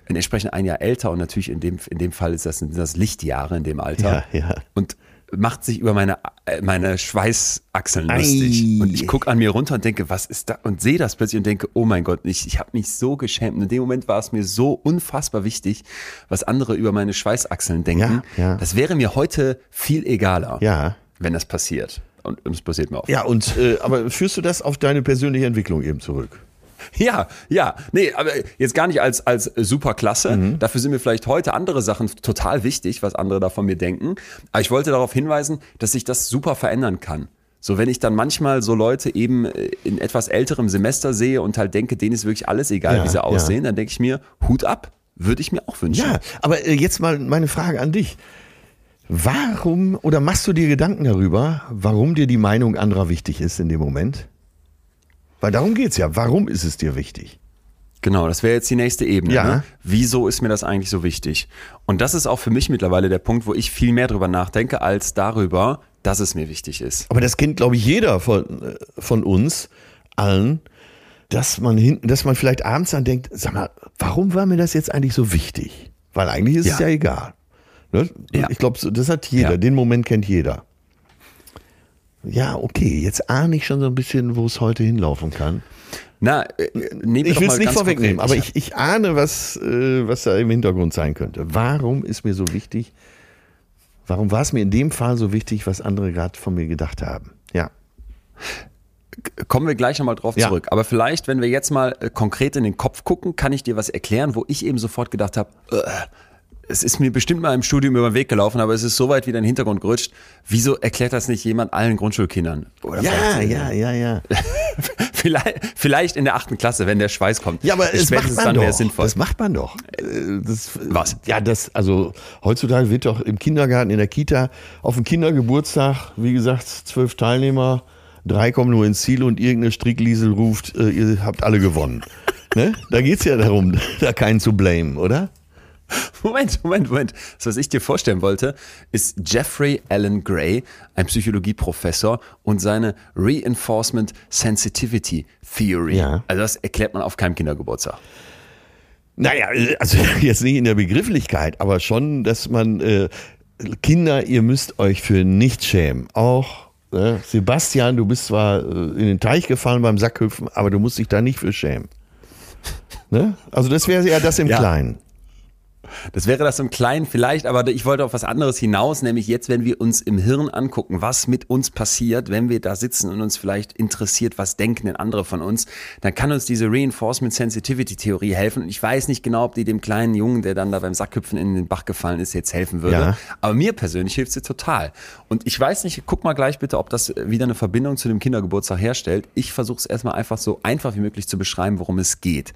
entsprechend ein Jahr älter und natürlich in dem, in dem Fall ist das, sind das Lichtjahre in dem Alter. Ja, ja. Und macht sich über meine, äh, meine Schweißachseln lustig. Ei. Und ich gucke an mir runter und denke, was ist da? Und sehe das plötzlich und denke, oh mein Gott, ich, ich habe mich so geschämt. Und in dem Moment war es mir so unfassbar wichtig, was andere über meine Schweißachseln denken. Ja, ja. Das wäre mir heute viel egaler, ja. wenn das passiert. Und es passiert mir auch. Ja, und äh, aber führst du das auf deine persönliche Entwicklung eben zurück? *laughs* Ja, ja, nee, aber jetzt gar nicht als, als super klasse. Mhm. Dafür sind mir vielleicht heute andere Sachen total wichtig, was andere da von mir denken. Aber ich wollte darauf hinweisen, dass sich das super verändern kann. So, wenn ich dann manchmal so Leute eben äh, in etwas älterem Semester sehe und halt denke, denen ist wirklich alles egal, ja, wie sie aussehen, ja. dann denke ich mir, Hut ab, würde ich mir auch wünschen. Ja, aber äh, jetzt mal meine Frage an dich. Warum oder machst du dir Gedanken darüber, warum dir die Meinung anderer wichtig ist in dem Moment? Weil darum geht's ja. Warum ist es dir wichtig? Genau, das wäre jetzt die nächste Ebene. Ja. Ne? Wieso ist mir das eigentlich so wichtig? Und das ist auch für mich mittlerweile der Punkt, wo ich viel mehr drüber nachdenke, als darüber, dass es mir wichtig ist. Aber das kennt, glaube ich, jeder von, äh, von uns allen, dass man hinten, dass man vielleicht abends dann denkt, sag mal, warum war mir das jetzt eigentlich so wichtig? Weil eigentlich ist ja. es ja egal. Ne? Ja. Ich glaube, das hat jeder. Den Moment kennt jeder. Ja, okay, jetzt ahne ich schon so ein bisschen, wo es heute hinlaufen kann. Na, äh, ich will es nicht vorwegnehmen, aber ich, ich ahne, was, äh, was da im Hintergrund sein könnte. Warum ist mir so wichtig? Warum war es mir in dem Fall so wichtig, was andere gerade von mir gedacht haben? Ja. Kommen wir gleich nochmal drauf Ja. zurück. Aber vielleicht, wenn wir jetzt mal äh, konkret in den Kopf gucken, kann ich dir was erklären, wo ich eben sofort gedacht habe, äh, es ist mir bestimmt mal im Studium über den Weg gelaufen, aber es ist so weit wieder in den Hintergrund gerutscht. Wieso erklärt das nicht jemand allen Grundschulkindern? Oder Ja, vielleicht- ja, ja, ja. *laughs* vielleicht, vielleicht in der achten Klasse, wenn der Schweiß kommt. Ja, aber es macht man dann doch. es sinnvoll. Das macht man doch. Äh, Das, Was? Ja, das, also heutzutage wird doch im Kindergarten, in der Kita, auf dem Kindergeburtstag, wie gesagt, zwölf Teilnehmer, drei kommen nur ins Ziel und irgendeine Strickliesel ruft, äh, ihr habt alle gewonnen. *laughs* ne? Da geht's ja darum, *laughs* da keinen zu blamen, oder? *laughs* Moment, Moment, Moment. Das, was ich dir vorstellen wollte, ist Jeffrey Allen Gray, ein Psychologieprofessor und seine Reinforcement Sensitivity Theory. Ja. Also das erklärt man auf keinem Kindergeburtstag. Naja, also *laughs* jetzt nicht in der Begrifflichkeit, aber schon, dass man, äh, Kinder, ihr müsst euch für nichts schämen. Auch ne, Sebastian, du bist zwar äh, in den Teich gefallen beim Sackhüpfen, aber du musst dich da nicht für schämen. Ne? Also das wäre ja das im Ja. Kleinen. Das wäre das im Kleinen vielleicht, aber ich wollte auf was anderes hinaus, nämlich jetzt, wenn wir uns im Hirn angucken, was mit uns passiert, wenn wir da sitzen und uns vielleicht interessiert, was denken denn andere von uns, dann kann uns diese Reinforcement Sensitivity Theorie helfen. Und ich weiß nicht genau, ob die dem kleinen Jungen, der dann da beim Sackhüpfen in den Bach gefallen ist, jetzt helfen würde. Ja. Aber mir persönlich hilft sie total. Und ich weiß nicht, guck mal gleich bitte, ob das wieder eine Verbindung zu dem Kindergeburtstag herstellt. Ich versuche es erstmal einfach so einfach wie möglich zu beschreiben, worum es geht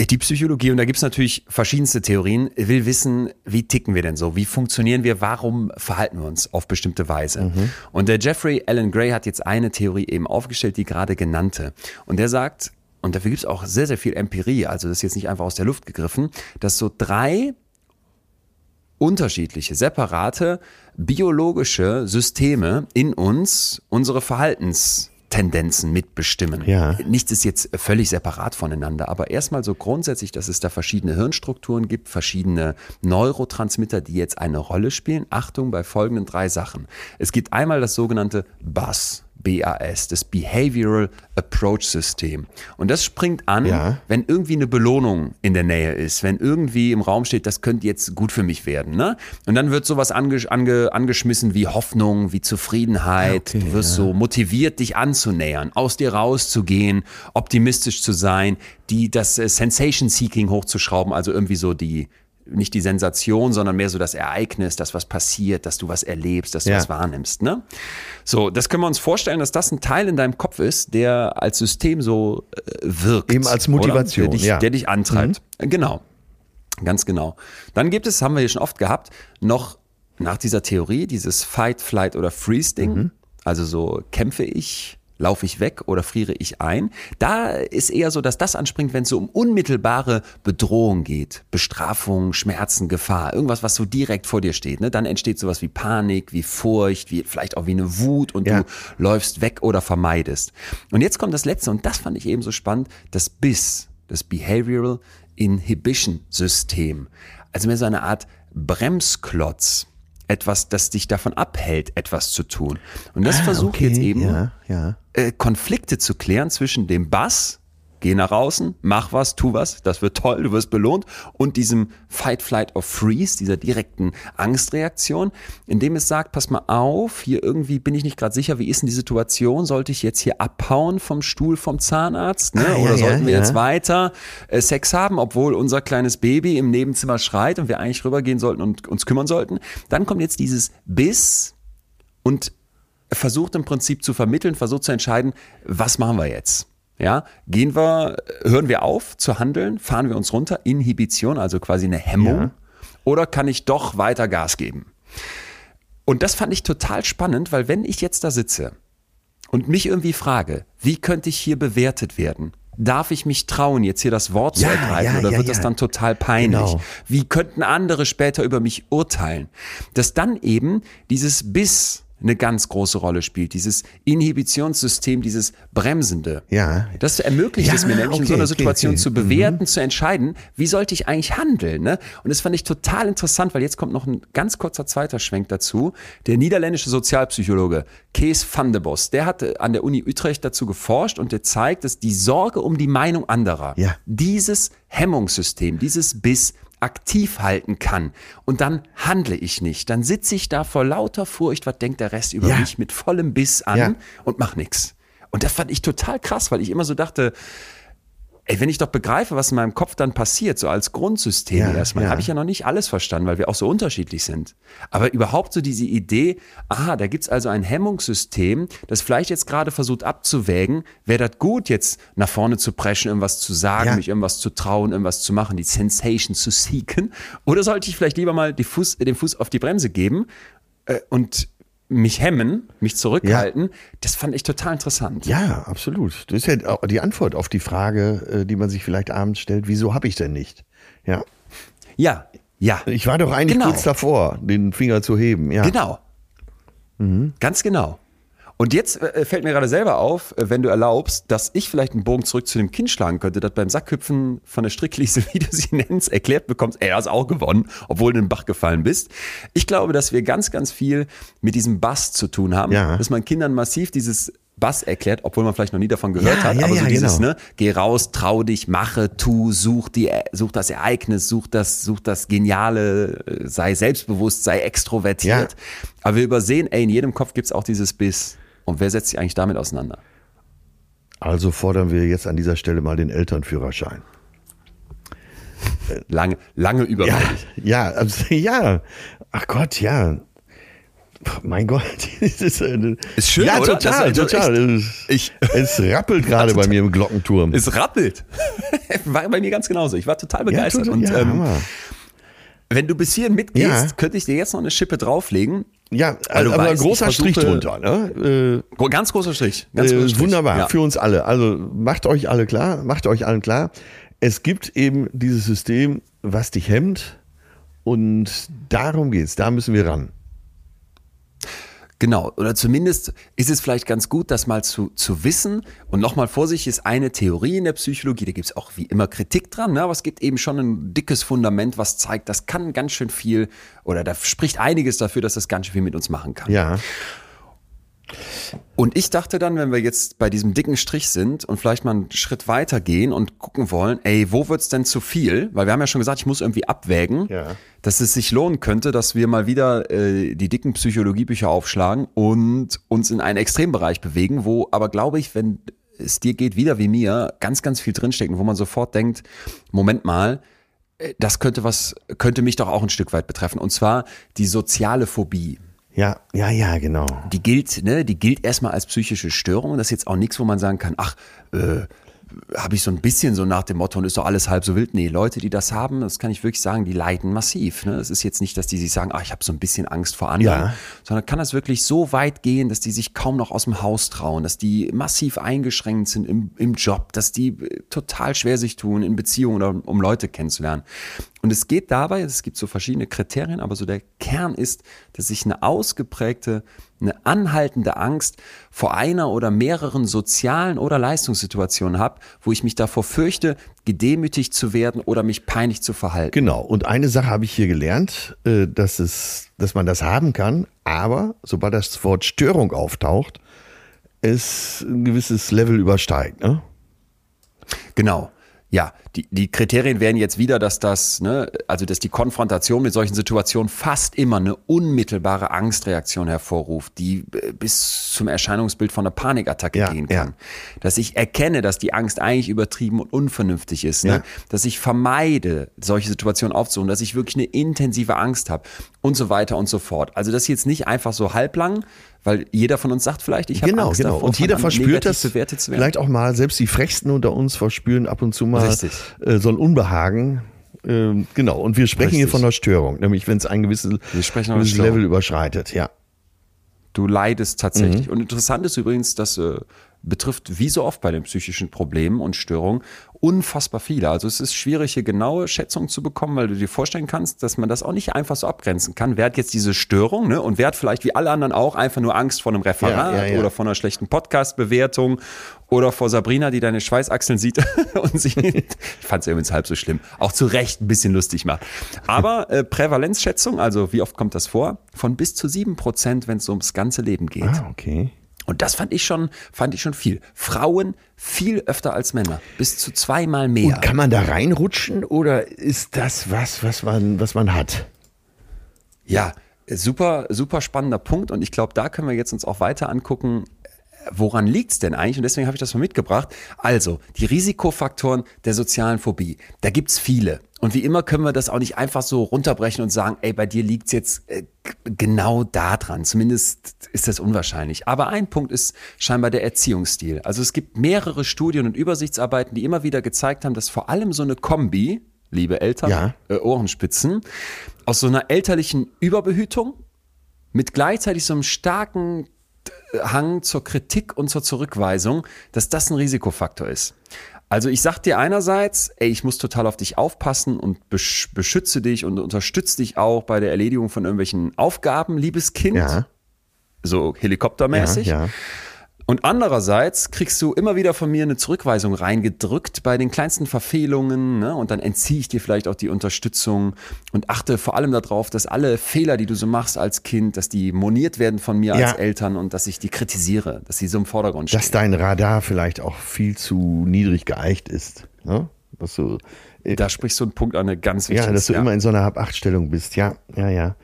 Die Psychologie, und da gibt's natürlich verschiedenste Theorien, will wissen, wie ticken wir denn so? Wie funktionieren wir? Warum verhalten wir uns auf bestimmte Weise? Mhm. Und der Jeffrey Allen Gray hat jetzt eine Theorie eben aufgestellt, die gerade genannte. Und der sagt, und dafür gibt's auch sehr, sehr viel Empirie, also das ist jetzt nicht einfach aus der Luft gegriffen, dass so drei unterschiedliche, separate biologische Systeme in uns unsere Verhaltens Tendenzen mitbestimmen. Ja. Nichts ist jetzt völlig separat voneinander, aber erstmal so grundsätzlich, dass es da verschiedene Hirnstrukturen gibt, verschiedene Neurotransmitter, die jetzt eine Rolle spielen. Achtung bei folgenden drei Sachen. Es gibt einmal das sogenannte BUS, BAS, das Behavioral Approach System. Und das springt an, ja. wenn irgendwie eine Belohnung in der Nähe ist, wenn irgendwie im Raum steht, das könnte jetzt gut für mich werden. Ne? Und dann wird sowas ange, ange, angeschmissen wie Hoffnung, wie Zufriedenheit. Okay, du wirst ja. so motiviert, dich anzunähern, aus dir rauszugehen, optimistisch zu sein, die das äh, Sensation Seeking hochzuschrauben, also irgendwie so die nicht die Sensation, sondern mehr so das Ereignis, das was passiert, dass du was erlebst, dass du ja. was wahrnimmst. Ne? So, das können wir uns vorstellen, dass das ein Teil in deinem Kopf ist, der als System so äh, wirkt. Eben als Motivation, der dich, ja. der dich antreibt. Mhm. Genau, ganz genau. Dann gibt es, haben wir hier schon oft gehabt, noch nach dieser Theorie dieses Fight, Flight oder Freeze-Ding. Mhm. Also so kämpfe ich, Laufe ich weg oder friere ich ein? Da ist eher so, dass das anspringt, wenn es so um unmittelbare Bedrohung geht. Bestrafung, Schmerzen, Gefahr, irgendwas, was so direkt vor dir steht. Ne? Dann entsteht sowas wie Panik, wie Furcht, wie vielleicht auch wie eine Wut und ja. du läufst weg oder vermeidest. Und jetzt kommt das Letzte und das fand ich eben so spannend, das BIS, das Behavioral Inhibition System. Also mehr so eine Art Bremsklotz etwas, das dich davon abhält, etwas zu tun. Und das ah, versucht okay, jetzt eben, ja, ja. Äh, Konflikte zu klären zwischen dem Bass, Geh nach außen, mach was, tu was, das wird toll, du wirst belohnt. Und diesem Fight, Flight or Freeze, dieser direkten Angstreaktion, indem es sagt, pass mal auf, hier irgendwie bin ich nicht gerade sicher, wie ist denn die Situation? Sollte ich jetzt hier abhauen vom Stuhl vom Zahnarzt? Ne? Ah, Oder ja, sollten wir ja. jetzt weiter äh, Sex haben, obwohl unser kleines Baby im Nebenzimmer schreit und wir eigentlich rübergehen sollten und uns kümmern sollten? Dann kommt jetzt dieses Biss und versucht im Prinzip zu vermitteln, versucht zu entscheiden, was machen wir jetzt? Ja, gehen wir, hören wir auf zu handeln, fahren wir uns runter, Inhibition, also quasi eine Hemmung, ja. oder kann ich doch weiter Gas geben? Und das fand ich total spannend, weil wenn ich jetzt da sitze und mich irgendwie frage, wie könnte ich hier bewertet werden? Darf ich mich trauen, jetzt hier das Wort zu ja, ergreifen ja, oder wird das dann total peinlich? Genau. Wie könnten andere später über mich urteilen? Dass dann eben dieses Biss eine ganz große Rolle spielt. Dieses Inhibitionssystem, dieses Bremsende. Ja. Das ermöglicht ja, es mir nämlich okay, in so einer Situation okay, okay. zu bewerten, mhm. zu entscheiden, wie sollte ich eigentlich handeln. Ne? Und das fand ich total interessant, weil jetzt kommt noch ein ganz kurzer zweiter Schwenk dazu. Der niederländische Sozialpsychologe Kees van de Bos, der hat an der Uni Utrecht dazu geforscht und der zeigt, dass die Sorge um die Meinung anderer, ja. dieses Hemmungssystem, dieses Biss aktiv halten kann und dann handle ich nicht, dann sitze ich da vor lauter Furcht, was denkt der Rest über ja. mich mit vollem Biss an ja. und mach nichts. Und das fand ich total krass, weil ich immer so dachte, ey, wenn ich doch begreife, was in meinem Kopf dann passiert, so als Grundsystem ja, erstmal, ja. habe ich ja noch nicht alles verstanden, weil wir auch so unterschiedlich sind. Aber überhaupt so diese Idee, aha, da gibt's also ein Hemmungssystem, das vielleicht jetzt gerade versucht abzuwägen, wäre das gut, jetzt nach vorne zu preschen, irgendwas zu sagen, ja. mich irgendwas zu trauen, irgendwas zu machen, die Sensation zu seeken. Oder sollte ich vielleicht lieber mal Fuß, den Fuß auf die Bremse geben äh, und mich hemmen, mich zurückhalten, ja. das fand ich total interessant. Ja, absolut. Das ist ja die Antwort auf die Frage, äh, die man sich vielleicht abends stellt, wieso habe ich denn nicht? Ja. Ja, ja. Ich war doch eigentlich genau. kurz davor, den Finger zu heben. Ja. Genau. Mhm. Ganz genau. Und jetzt äh, fällt mir gerade selber auf, äh, wenn du erlaubst, dass ich vielleicht einen Bogen zurück zu dem Kind schlagen könnte, das beim Sackhüpfen von der Strickliese, *laughs* wie du sie nennst, erklärt bekommst, ey, du hast auch gewonnen, obwohl du in den Bach gefallen bist. Ich glaube, dass wir ganz, ganz viel mit diesem Bass zu tun haben, ja. dass man Kindern massiv dieses Bass erklärt, obwohl man vielleicht noch nie davon gehört ja, hat, ja, aber so ja, dieses, genau. ne, geh raus, trau dich, mache, tu, such die, such das Ereignis, such das, such das Geniale, äh, sei selbstbewusst, sei extrovertiert. Aber wir übersehen, ey, in jedem Kopf gibt's auch dieses Biss. Und wer setzt sich eigentlich damit auseinander? Also fordern wir jetzt an dieser Stelle mal den Elternführerschein. *laughs* Lange, lange überfällig. Ja, ja, also, *laughs* ja. Ach Gott, ja. Mein Gott, *laughs* das ist, äh, ist schön, ja, oder? total, das total. Ich, es rappelt gerade bei mir im Glockenturm. Es rappelt. War bei mir ganz genauso. Ich war total begeistert. Ja, total, und, ähm, wenn du bis hierhin mitgehst, ja. könnte ich dir jetzt noch eine Schippe drauflegen. Ja, also aber weißt, großer Strich drunter. Ne? Äh, ganz großer Strich. Ganz großer Strich. Wunderbar, ja. für uns alle. Also macht euch alle klar, macht euch allen klar, es gibt eben dieses System, was dich hemmt und darum geht's. Da müssen wir ran. Genau, oder zumindest ist es vielleicht ganz gut, das mal zu, zu wissen. Und nochmal vor sich ist eine Theorie in der Psychologie, da gibt es auch wie immer Kritik dran, ne? aber es gibt eben schon ein dickes Fundament, was zeigt, das kann ganz schön viel, oder da spricht einiges dafür, dass das ganz schön viel mit uns machen kann. Ja. Und ich dachte dann, wenn wir jetzt bei diesem dicken Strich sind und vielleicht mal einen Schritt weiter gehen und gucken wollen, ey, wo wird's denn zu viel? Weil wir haben ja schon gesagt, ich muss irgendwie abwägen, ja. dass es sich lohnen könnte, dass wir mal wieder äh, die dicken Psychologiebücher aufschlagen und uns in einen Extrembereich bewegen, wo aber glaube ich, wenn es dir geht, wieder wie mir, ganz, ganz viel drinstecken, wo man sofort denkt, Moment mal, äh, das könnte was, könnte mich doch auch ein Stück weit betreffen. Und zwar die soziale Phobie. Ja, ja, ja, genau. Die gilt, ne, die gilt erstmal als psychische Störung. Das ist jetzt auch nichts, wo man sagen kann, ach, äh, habe ich so ein bisschen so nach dem Motto, und ist doch alles halb so wild. Nee, Leute, die das haben, das kann ich wirklich sagen, die leiden massiv. Ne? Es ist jetzt nicht, dass die sich sagen, ach, ich habe so ein bisschen Angst vor anderen, ja. sondern kann das wirklich so weit gehen, dass die sich kaum noch aus dem Haus trauen, dass die massiv eingeschränkt sind im, im Job, dass die äh, total schwer sich tun in Beziehungen oder um Leute kennenzulernen. Und es geht dabei, es gibt so verschiedene Kriterien, aber so der Kern ist, dass ich eine ausgeprägte, eine anhaltende Angst vor einer oder mehreren sozialen oder Leistungssituationen habe, wo ich mich davor fürchte, gedemütigt zu werden oder mich peinlich zu verhalten. Genau. Und eine Sache habe ich hier gelernt, äh, dass es, dass man das haben kann, aber sobald das Wort Störung auftaucht, es ein gewisses Level übersteigt. Ne? Genau. Ja, die, die Kriterien wären jetzt wieder, dass das, ne, also dass die Konfrontation mit solchen Situationen fast immer eine unmittelbare Angstreaktion hervorruft, die äh, bis zum Erscheinungsbild von einer Panikattacke ja, gehen kann. Ja. Dass ich erkenne, dass die Angst eigentlich übertrieben und unvernünftig ist. Ne? Ja. Dass ich vermeide, solche Situationen aufzuholen, dass ich wirklich eine intensive Angst habe und so weiter und so fort. Also das ist jetzt nicht einfach so halblang, weil jeder von uns sagt vielleicht, ich habe genau, Angst genau. davor, und jeder verspürt das vielleicht auch mal, selbst die Frechsten unter uns verspüren ab und zu mal äh, so ein Unbehagen. Ähm, genau, und wir sprechen Richtig. hier von einer Störung, nämlich wenn es ein gewisses, gewisses Level überschreitet, ja. Du leidest tatsächlich. Mhm. Und interessant ist übrigens, dass äh, betrifft wie so oft bei den psychischen Problemen und Störungen unfassbar viele. Also es ist schwierig, hier genaue Schätzungen zu bekommen, weil du dir vorstellen kannst, dass man das auch nicht einfach so abgrenzen kann. Wer hat jetzt diese Störung ne? und wer hat vielleicht wie alle anderen auch einfach nur Angst vor einem Referat ja, ja, ja. oder vor einer schlechten Podcast-Bewertung oder vor Sabrina, die deine Schweißachseln sieht *laughs* und sie, ich fand es übrigens halb so schlimm, auch zu Recht ein bisschen lustig macht. Aber äh, Prävalenzschätzung, also wie oft kommt das vor? Von bis zu sieben Prozent, wenn es ums ganze Leben geht. Ah, okay. Und das fand ich schon, fand ich schon viel. Frauen viel öfter als Männer, bis zu zweimal mehr. Und kann man da reinrutschen oder ist das was, was man, was man hat? Ja, super, super spannender Punkt. Und ich glaube, da können wir jetzt uns auch weiter angucken, woran liegt es denn eigentlich? Und deswegen habe ich das mal mitgebracht. Also, die Risikofaktoren der sozialen Phobie. Da gibt es viele. Und wie immer können wir das auch nicht einfach so runterbrechen und sagen, ey, bei dir liegt es jetzt äh, genau da dran. Zumindest ist das unwahrscheinlich. Aber ein Punkt ist scheinbar der Erziehungsstil. Also es gibt mehrere Studien und Übersichtsarbeiten, die immer wieder gezeigt haben, dass vor allem so eine Kombi, liebe Eltern, ja. äh, Ohrenspitzen, aus so einer elterlichen Überbehütung mit gleichzeitig so einem starken Hang zur Kritik und zur Zurückweisung, dass das ein Risikofaktor ist. Also ich sag dir einerseits, ey, ich muss total auf dich aufpassen und beschütze dich und unterstütze dich auch bei der Erledigung von irgendwelchen Aufgaben, liebes Kind. Ja. So helikoptermäßig. Ja, ja. Und andererseits kriegst du immer wieder von mir eine Zurückweisung reingedrückt bei den kleinsten Verfehlungen ne? und dann entziehe ich dir vielleicht auch die Unterstützung und achte vor allem darauf, dass alle Fehler, die du so machst als Kind, dass die moniert werden von mir ja. als Eltern und dass ich die kritisiere, dass sie so im Vordergrund stehen. Dass dein Radar vielleicht auch viel zu niedrig geeicht ist. Ne? Dass du, äh, da sprichst du einen Punkt an, eine ganz wichtige Ja, dass du ja. immer in so einer Hab-Acht-Stellung bist. Ja, ja, ja.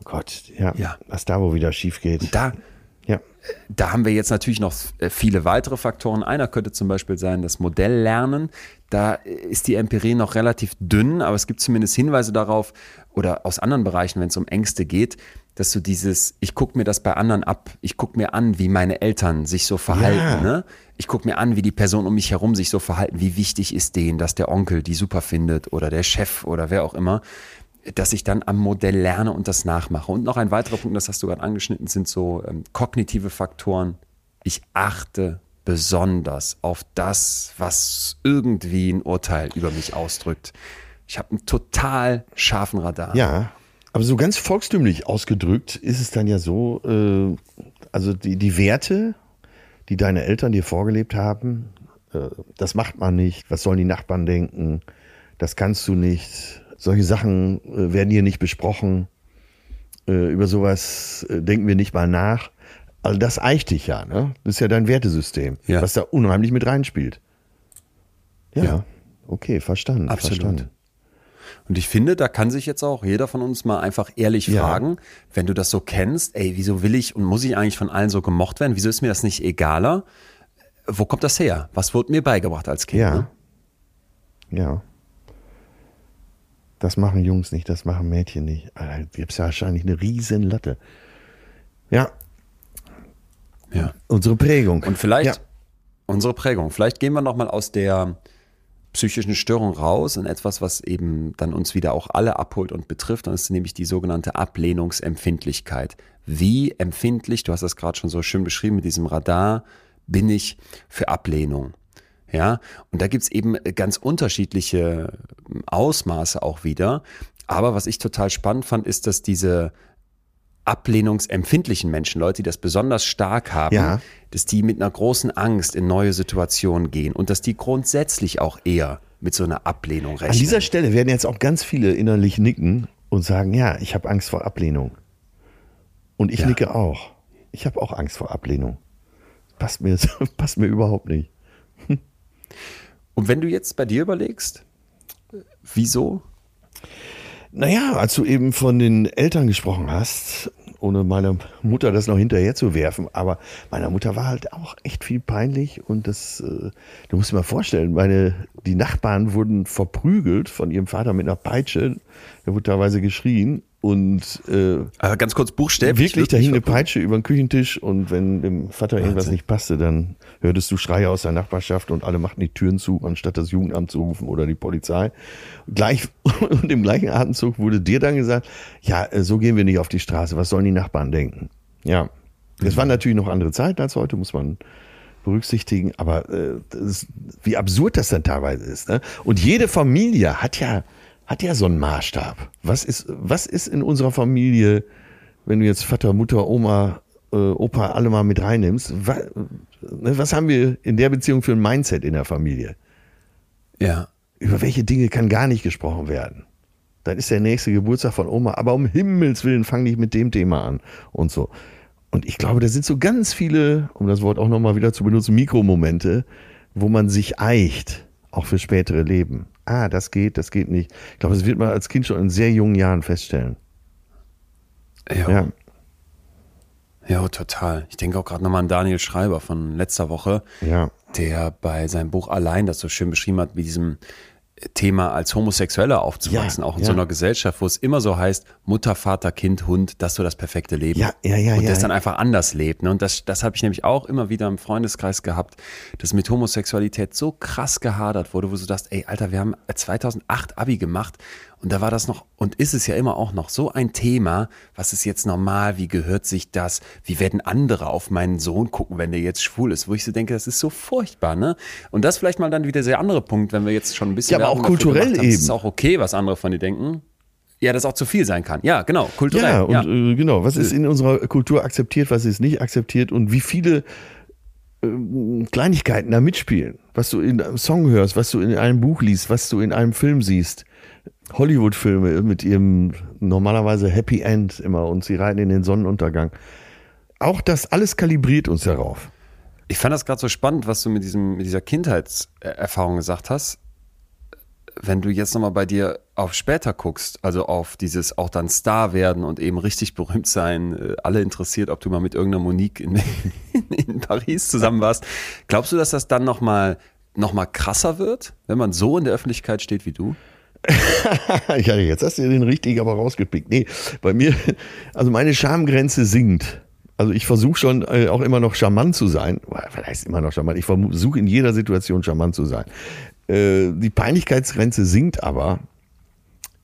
Oh Gott, ja, ja. Was da wo wieder schief geht. Da, Ja. Da haben wir jetzt natürlich noch äh, viele weitere Faktoren. Einer könnte zum Beispiel sein, das Modelllernen. Da ist die Empirie noch relativ dünn, aber es gibt zumindest Hinweise darauf oder aus anderen Bereichen, wenn es um Ängste geht, dass du dieses, ich gucke mir das bei anderen ab, ich gucke mir an, wie meine Eltern sich so verhalten. Ja. Ne? Ich gucke mir an, wie die Personen um mich herum sich so verhalten. Wie wichtig ist denen, dass der Onkel die super findet oder der Chef oder wer auch immer dass ich dann am Modell lerne und das nachmache. Und noch ein weiterer Punkt, das hast du gerade angeschnitten, sind so ähm, kognitive Faktoren. Ich achte besonders auf das, was irgendwie ein Urteil über mich ausdrückt. Ich habe einen total scharfen Radar. Ja, aber so ganz volkstümlich ausgedrückt ist es dann ja so, äh, also die, die Werte, die deine Eltern dir vorgelebt haben, äh, das macht man nicht, was sollen die Nachbarn denken, das kannst du nicht, solche Sachen äh, werden hier nicht besprochen. Äh, über sowas äh, denken wir nicht mal nach. Also das eicht dich ja, ne? Das ist ja dein Wertesystem, ja. was da unheimlich mit reinspielt. Ja, ja. okay, verstanden. Absolut. Verstanden. Und ich finde, da kann sich jetzt auch jeder von uns mal einfach ehrlich ja. fragen, wenn du das so kennst, ey, wieso will ich und muss ich eigentlich von allen so gemocht werden? Wieso ist mir das nicht egaler? Wo kommt das her? Was wurde mir beigebracht als Kind? Ja. Ne? Ja. Das machen Jungs nicht, das machen Mädchen nicht. Da gibt es ja wahrscheinlich eine riesen Latte. Ja. Ja. Unsere Prägung. Und vielleicht, ja. unsere Prägung. Vielleicht gehen wir nochmal aus der psychischen Störung raus in etwas, was eben dann uns wieder auch alle abholt und betrifft. Und das ist nämlich die sogenannte Ablehnungsempfindlichkeit. Wie empfindlich, du hast das gerade schon so schön beschrieben mit diesem Radar, bin ich für Ablehnung? Ja, und da gibt's eben ganz unterschiedliche Ausmaße auch wieder. Aber was ich total spannend fand, ist, dass diese ablehnungsempfindlichen Menschen, Leute, die das besonders stark haben, ja. dass die mit einer großen Angst in neue Situationen gehen und dass die grundsätzlich auch eher mit so einer Ablehnung rechnen. An dieser Stelle werden jetzt auch ganz viele innerlich nicken und sagen, ja, ich habe Angst vor Ablehnung. Und ich ja. nicke auch. Ich habe auch Angst vor Ablehnung. Passt mir, *laughs* passt mir überhaupt nicht. Und wenn du jetzt bei dir überlegst, wieso? Naja, als du eben von den Eltern gesprochen hast, ohne meiner Mutter das noch hinterher zu werfen, aber meiner Mutter war halt auch echt viel peinlich und das, äh, du musst dir mal vorstellen, meine, die Nachbarn wurden verprügelt von ihrem Vater mit einer Peitsche, der wurde teilweise geschrien und äh, Aber ganz kurz buchstäblich. Wirklich, da hing eine Peitsche über den Küchentisch und wenn dem Vater Wahnsinn. irgendwas nicht passte, dann hörtest du Schreie aus der Nachbarschaft und alle machten die Türen zu, anstatt das Jugendamt zu rufen oder die Polizei. Gleich *laughs* und im gleichen Atemzug wurde dir dann gesagt, ja, äh, so gehen wir nicht auf die Straße, was sollen die Nachbarn denken? Ja, das mhm. waren natürlich noch andere Zeiten als heute, muss man berücksichtigen, aber äh, ist, wie absurd das dann teilweise ist. Ne? Und jede Familie hat ja hat ja so einen Maßstab. Was ist, was ist in unserer Familie, wenn du jetzt Vater, Mutter, Oma, äh, Opa alle mal mit reinnimmst, was, ne, was haben wir in der Beziehung für ein Mindset in der Familie? Ja. Über welche Dinge kann gar nicht gesprochen werden? Dann ist der nächste Geburtstag von Oma, aber um Himmels Willen fang nicht mit dem Thema an und so. Und ich glaube, da sind so ganz viele, um das Wort auch nochmal wieder zu benutzen, Mikromomente, wo man sich eicht, auch für spätere Leben ah, das geht, das geht nicht. Ich glaube, das wird man als Kind schon in sehr jungen Jahren feststellen. Ja. ja. Ja, total. Ich denke auch gerade nochmal an Daniel Schreiber von letzter Woche, ja. der bei seinem Buch Allein das so schön beschrieben hat, wie diesem Thema als Homosexueller aufzuwachsen, ja, auch in ja. so einer Gesellschaft, wo es immer so heißt, Mutter, Vater, Kind, Hund, das ist so das perfekte Leben. Ja, ja, ja. Und das ja, dann einfach anders lebt. Ne? Und das, das habe ich nämlich auch immer wieder im Freundeskreis gehabt, dass mit Homosexualität so krass gehadert wurde, wo du dachtest, ey, Alter, wir haben 2008 Abi gemacht und da war das noch und ist es ja immer auch noch so ein Thema. Was ist jetzt normal? Wie gehört sich das? Wie werden andere auf meinen Sohn gucken, wenn der jetzt schwul ist? Wo ich so denke, das ist so furchtbar, ne? Und das vielleicht mal dann wieder der andere Punkt, wenn wir jetzt schon ein bisschen. Ja, aber auch kulturell haben, eben. Ist auch okay, was andere von dir denken. Ja, das auch zu viel sein kann. Ja, genau, kulturell. Ja, und ja. Äh, genau, was ist in unserer Kultur akzeptiert, was ist nicht akzeptiert und wie viele äh, Kleinigkeiten da mitspielen. Was du in einem Song hörst, was du in einem Buch liest, was du in einem Film siehst. Hollywood-Filme mit ihrem normalerweise Happy End immer und sie reiten in den Sonnenuntergang. Auch das alles kalibriert uns darauf. Ich fand das gerade so spannend, was du mit, diesem, mit dieser Kindheitserfahrung gesagt hast. wenn du jetzt nochmal bei dir auf später guckst, also auf dieses auch dann Star werden und eben richtig berühmt sein, äh, alle interessiert, ob du mal mit irgendeiner Monique in, *laughs* in Paris zusammen warst. Glaubst du, dass das dann nochmal noch mal krasser wird, wenn man so in der Öffentlichkeit steht wie du? *laughs* ja, jetzt hast du den richtigen aber rausgepickt. Nee, bei mir, also meine Schamgrenze sinkt. Also ich versuche schon äh, auch immer noch charmant zu sein. Heißt immer noch charmant? Ich versuche in jeder Situation charmant zu sein. Äh, die Peinlichkeitsgrenze sinkt aber.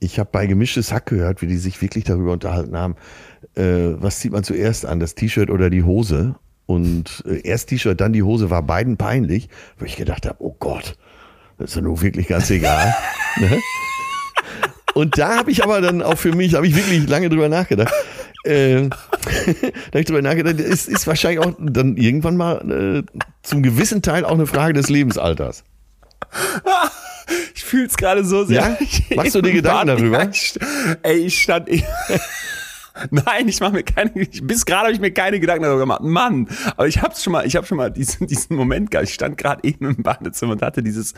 Ich habe bei Gemischtes Hack gehört, wie die sich wirklich darüber unterhalten haben, äh, was zieht man zuerst an, das T-Shirt oder die Hose? Und äh, erst T-Shirt, dann die Hose, war beiden peinlich, wo ich gedacht habe, oh Gott, das ist ja nun wirklich ganz egal. *laughs* ne? Und da habe ich aber dann auch für mich, habe ich wirklich lange drüber nachgedacht. Äh, *laughs* da habe ich drüber nachgedacht, ist, ist wahrscheinlich auch dann irgendwann mal äh, zum gewissen Teil auch eine Frage des Lebensalters. Ich fühle es gerade so sehr. Ja? Machst du dir Gedanken darüber? ey, ich stand. *laughs* Nein, ich mache mir keine. Bis gerade habe ich mir keine Gedanken darüber gemacht. Mann, aber ich habe schon mal, ich habe schon mal diesen, diesen Moment gehabt. Ich stand gerade eben im Badezimmer und hatte dieses.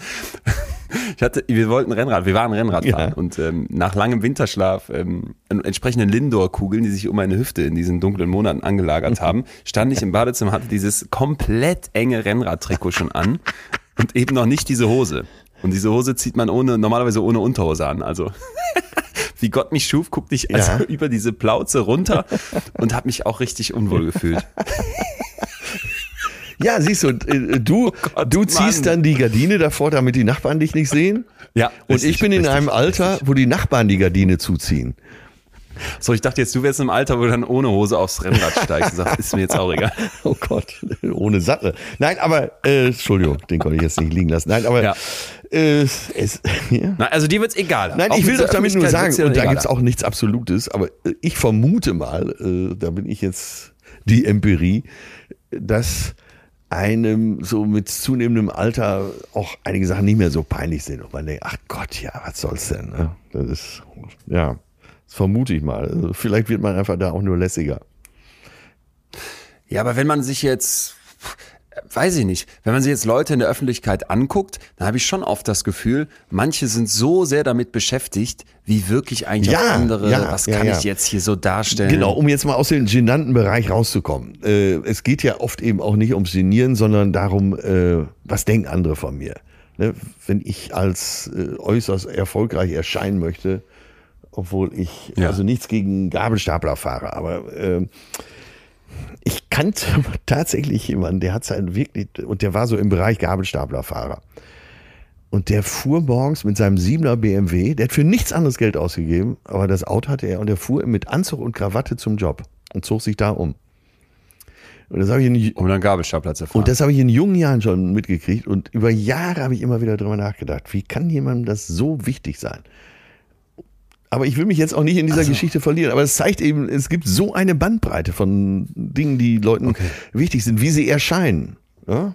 Ich hatte, wir wollten Rennrad, wir waren Rennrad fahren ja. und ähm, nach langem Winterschlaf ähm, entsprechenden Lindor-Kugeln, die sich um meine Hüfte in diesen dunklen Monaten angelagert haben, *laughs* stand ich im Badezimmer, hatte dieses komplett enge Rennradtrikot schon an und eben noch nicht diese Hose. Und diese Hose zieht man ohne, normalerweise ohne Unterhose an. Also *laughs* wie Gott mich schuf, guckte ich also ja. über diese Plauze runter und habe mich auch richtig unwohl gefühlt. *laughs* Ja, siehst du, äh, du, oh Gott, du ziehst Mann. dann die Gardine davor, damit die Nachbarn dich nicht sehen. Ja. Und richtig, ich bin in richtig, einem Alter, richtig. wo die Nachbarn die Gardine zuziehen. So, ich dachte jetzt, du wärst im Alter, wo du dann ohne Hose aufs Rennrad steigst und sagst, ist mir jetzt auch egal. *laughs* Oh Gott, ohne Sattel. Nein, aber, äh, Entschuldigung, den konnte ich jetzt nicht liegen lassen. Nein, aber, ja. äh, es, *laughs* ja. Na, also dir wird's egal. Nein, auch ich will doch damit nur sagen, und da gibt's auch nichts Absolutes, aber äh, ich vermute mal, äh, da bin ich jetzt die Empirie, dass einem so mit zunehmendem Alter auch einige Sachen nicht mehr so peinlich sind und man denkt, ach Gott, ja, was soll's denn? Ne? Das ist, ja. Das vermute ich mal. Also vielleicht wird man einfach da auch nur lässiger. Ja, aber wenn man sich jetzt, weiß ich nicht, wenn man sich jetzt Leute in der Öffentlichkeit anguckt, dann habe ich schon oft das Gefühl, manche sind so sehr damit beschäftigt, wie wirklich eigentlich ja, andere, ja, was kann ja, ich jetzt hier so darstellen? Genau, um jetzt mal aus dem genannten Bereich rauszukommen. Äh, es geht ja oft eben auch nicht ums Genieren, sondern darum, äh, was denken andere von mir. Ne? Wenn ich als äh, äußerst erfolgreich erscheinen möchte, obwohl ich also nichts gegen Gabelstapler fahre, aber äh, ich kannte *laughs* tatsächlich jemanden, der hat sein wirklich, und der war so im Bereich Gabelstaplerfahrer. Und der fuhr morgens mit seinem 7er BMW, der hat für nichts anderes Geld ausgegeben, aber das Auto hatte er und der fuhr mit Anzug und Krawatte zum Job und zog sich da um. Und das habe ich in, um dann Gabelstapler zu fahren. Und das habe ich in jungen Jahren schon mitgekriegt und über Jahre habe ich immer wieder darüber nachgedacht, wie kann jemandem das so wichtig sein? Aber ich will mich jetzt auch nicht in dieser also. Geschichte verlieren. Aber es zeigt eben, es gibt so eine Bandbreite von Dingen, die Leuten okay. wichtig sind, wie sie erscheinen. Ja?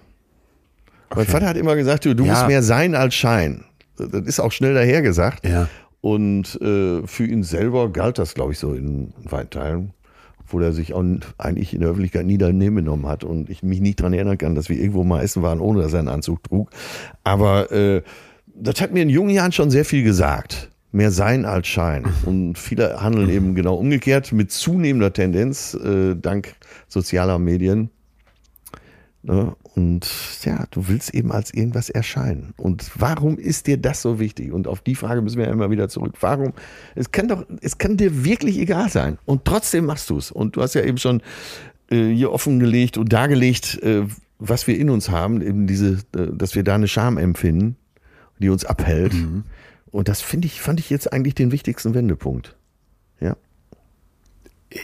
Okay. Mein Vater hat immer gesagt, du, du ja. musst mehr sein als Schein. Das ist auch schnell dahergesagt. Ja. Und äh, für ihn selber galt das, glaube ich, so in weiten Teilen. Obwohl er sich auch eigentlich in der Öffentlichkeit nie daneben genommen hat und ich mich nicht daran erinnern kann, dass wir irgendwo mal essen waren, ohne dass er einen Anzug trug. Aber äh, das hat mir in jungen Jahren schon sehr viel gesagt mehr Sein als Schein. Und viele handeln eben genau umgekehrt mit zunehmender Tendenz, äh, dank sozialer Medien. Ne? Und ja, du willst eben als irgendwas erscheinen. Und warum ist dir das so wichtig? Und auf die Frage müssen wir ja immer wieder zurück. Warum? Es kann doch, es kann dir wirklich egal sein. Und trotzdem machst du es. Und du hast ja eben schon äh, hier offengelegt und dargelegt, äh, was wir in uns haben, eben diese, äh, dass wir da eine Scham empfinden, die uns abhält. Mhm. Und das finde ich, fand ich jetzt eigentlich den wichtigsten Wendepunkt. Ja.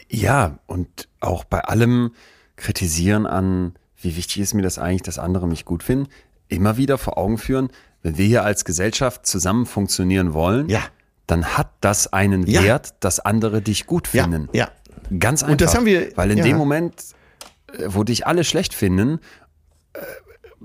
Ja, und auch bei allem Kritisieren an, wie wichtig ist mir das eigentlich, dass andere mich gut finden, immer wieder vor Augen führen, wenn wir hier als Gesellschaft zusammen funktionieren wollen, ja. dann hat das einen ja. Wert, dass andere dich gut finden. Ja. ja. Ganz einfach. Und das haben wir, weil in dem Moment, äh, wo dich alle schlecht finden, äh,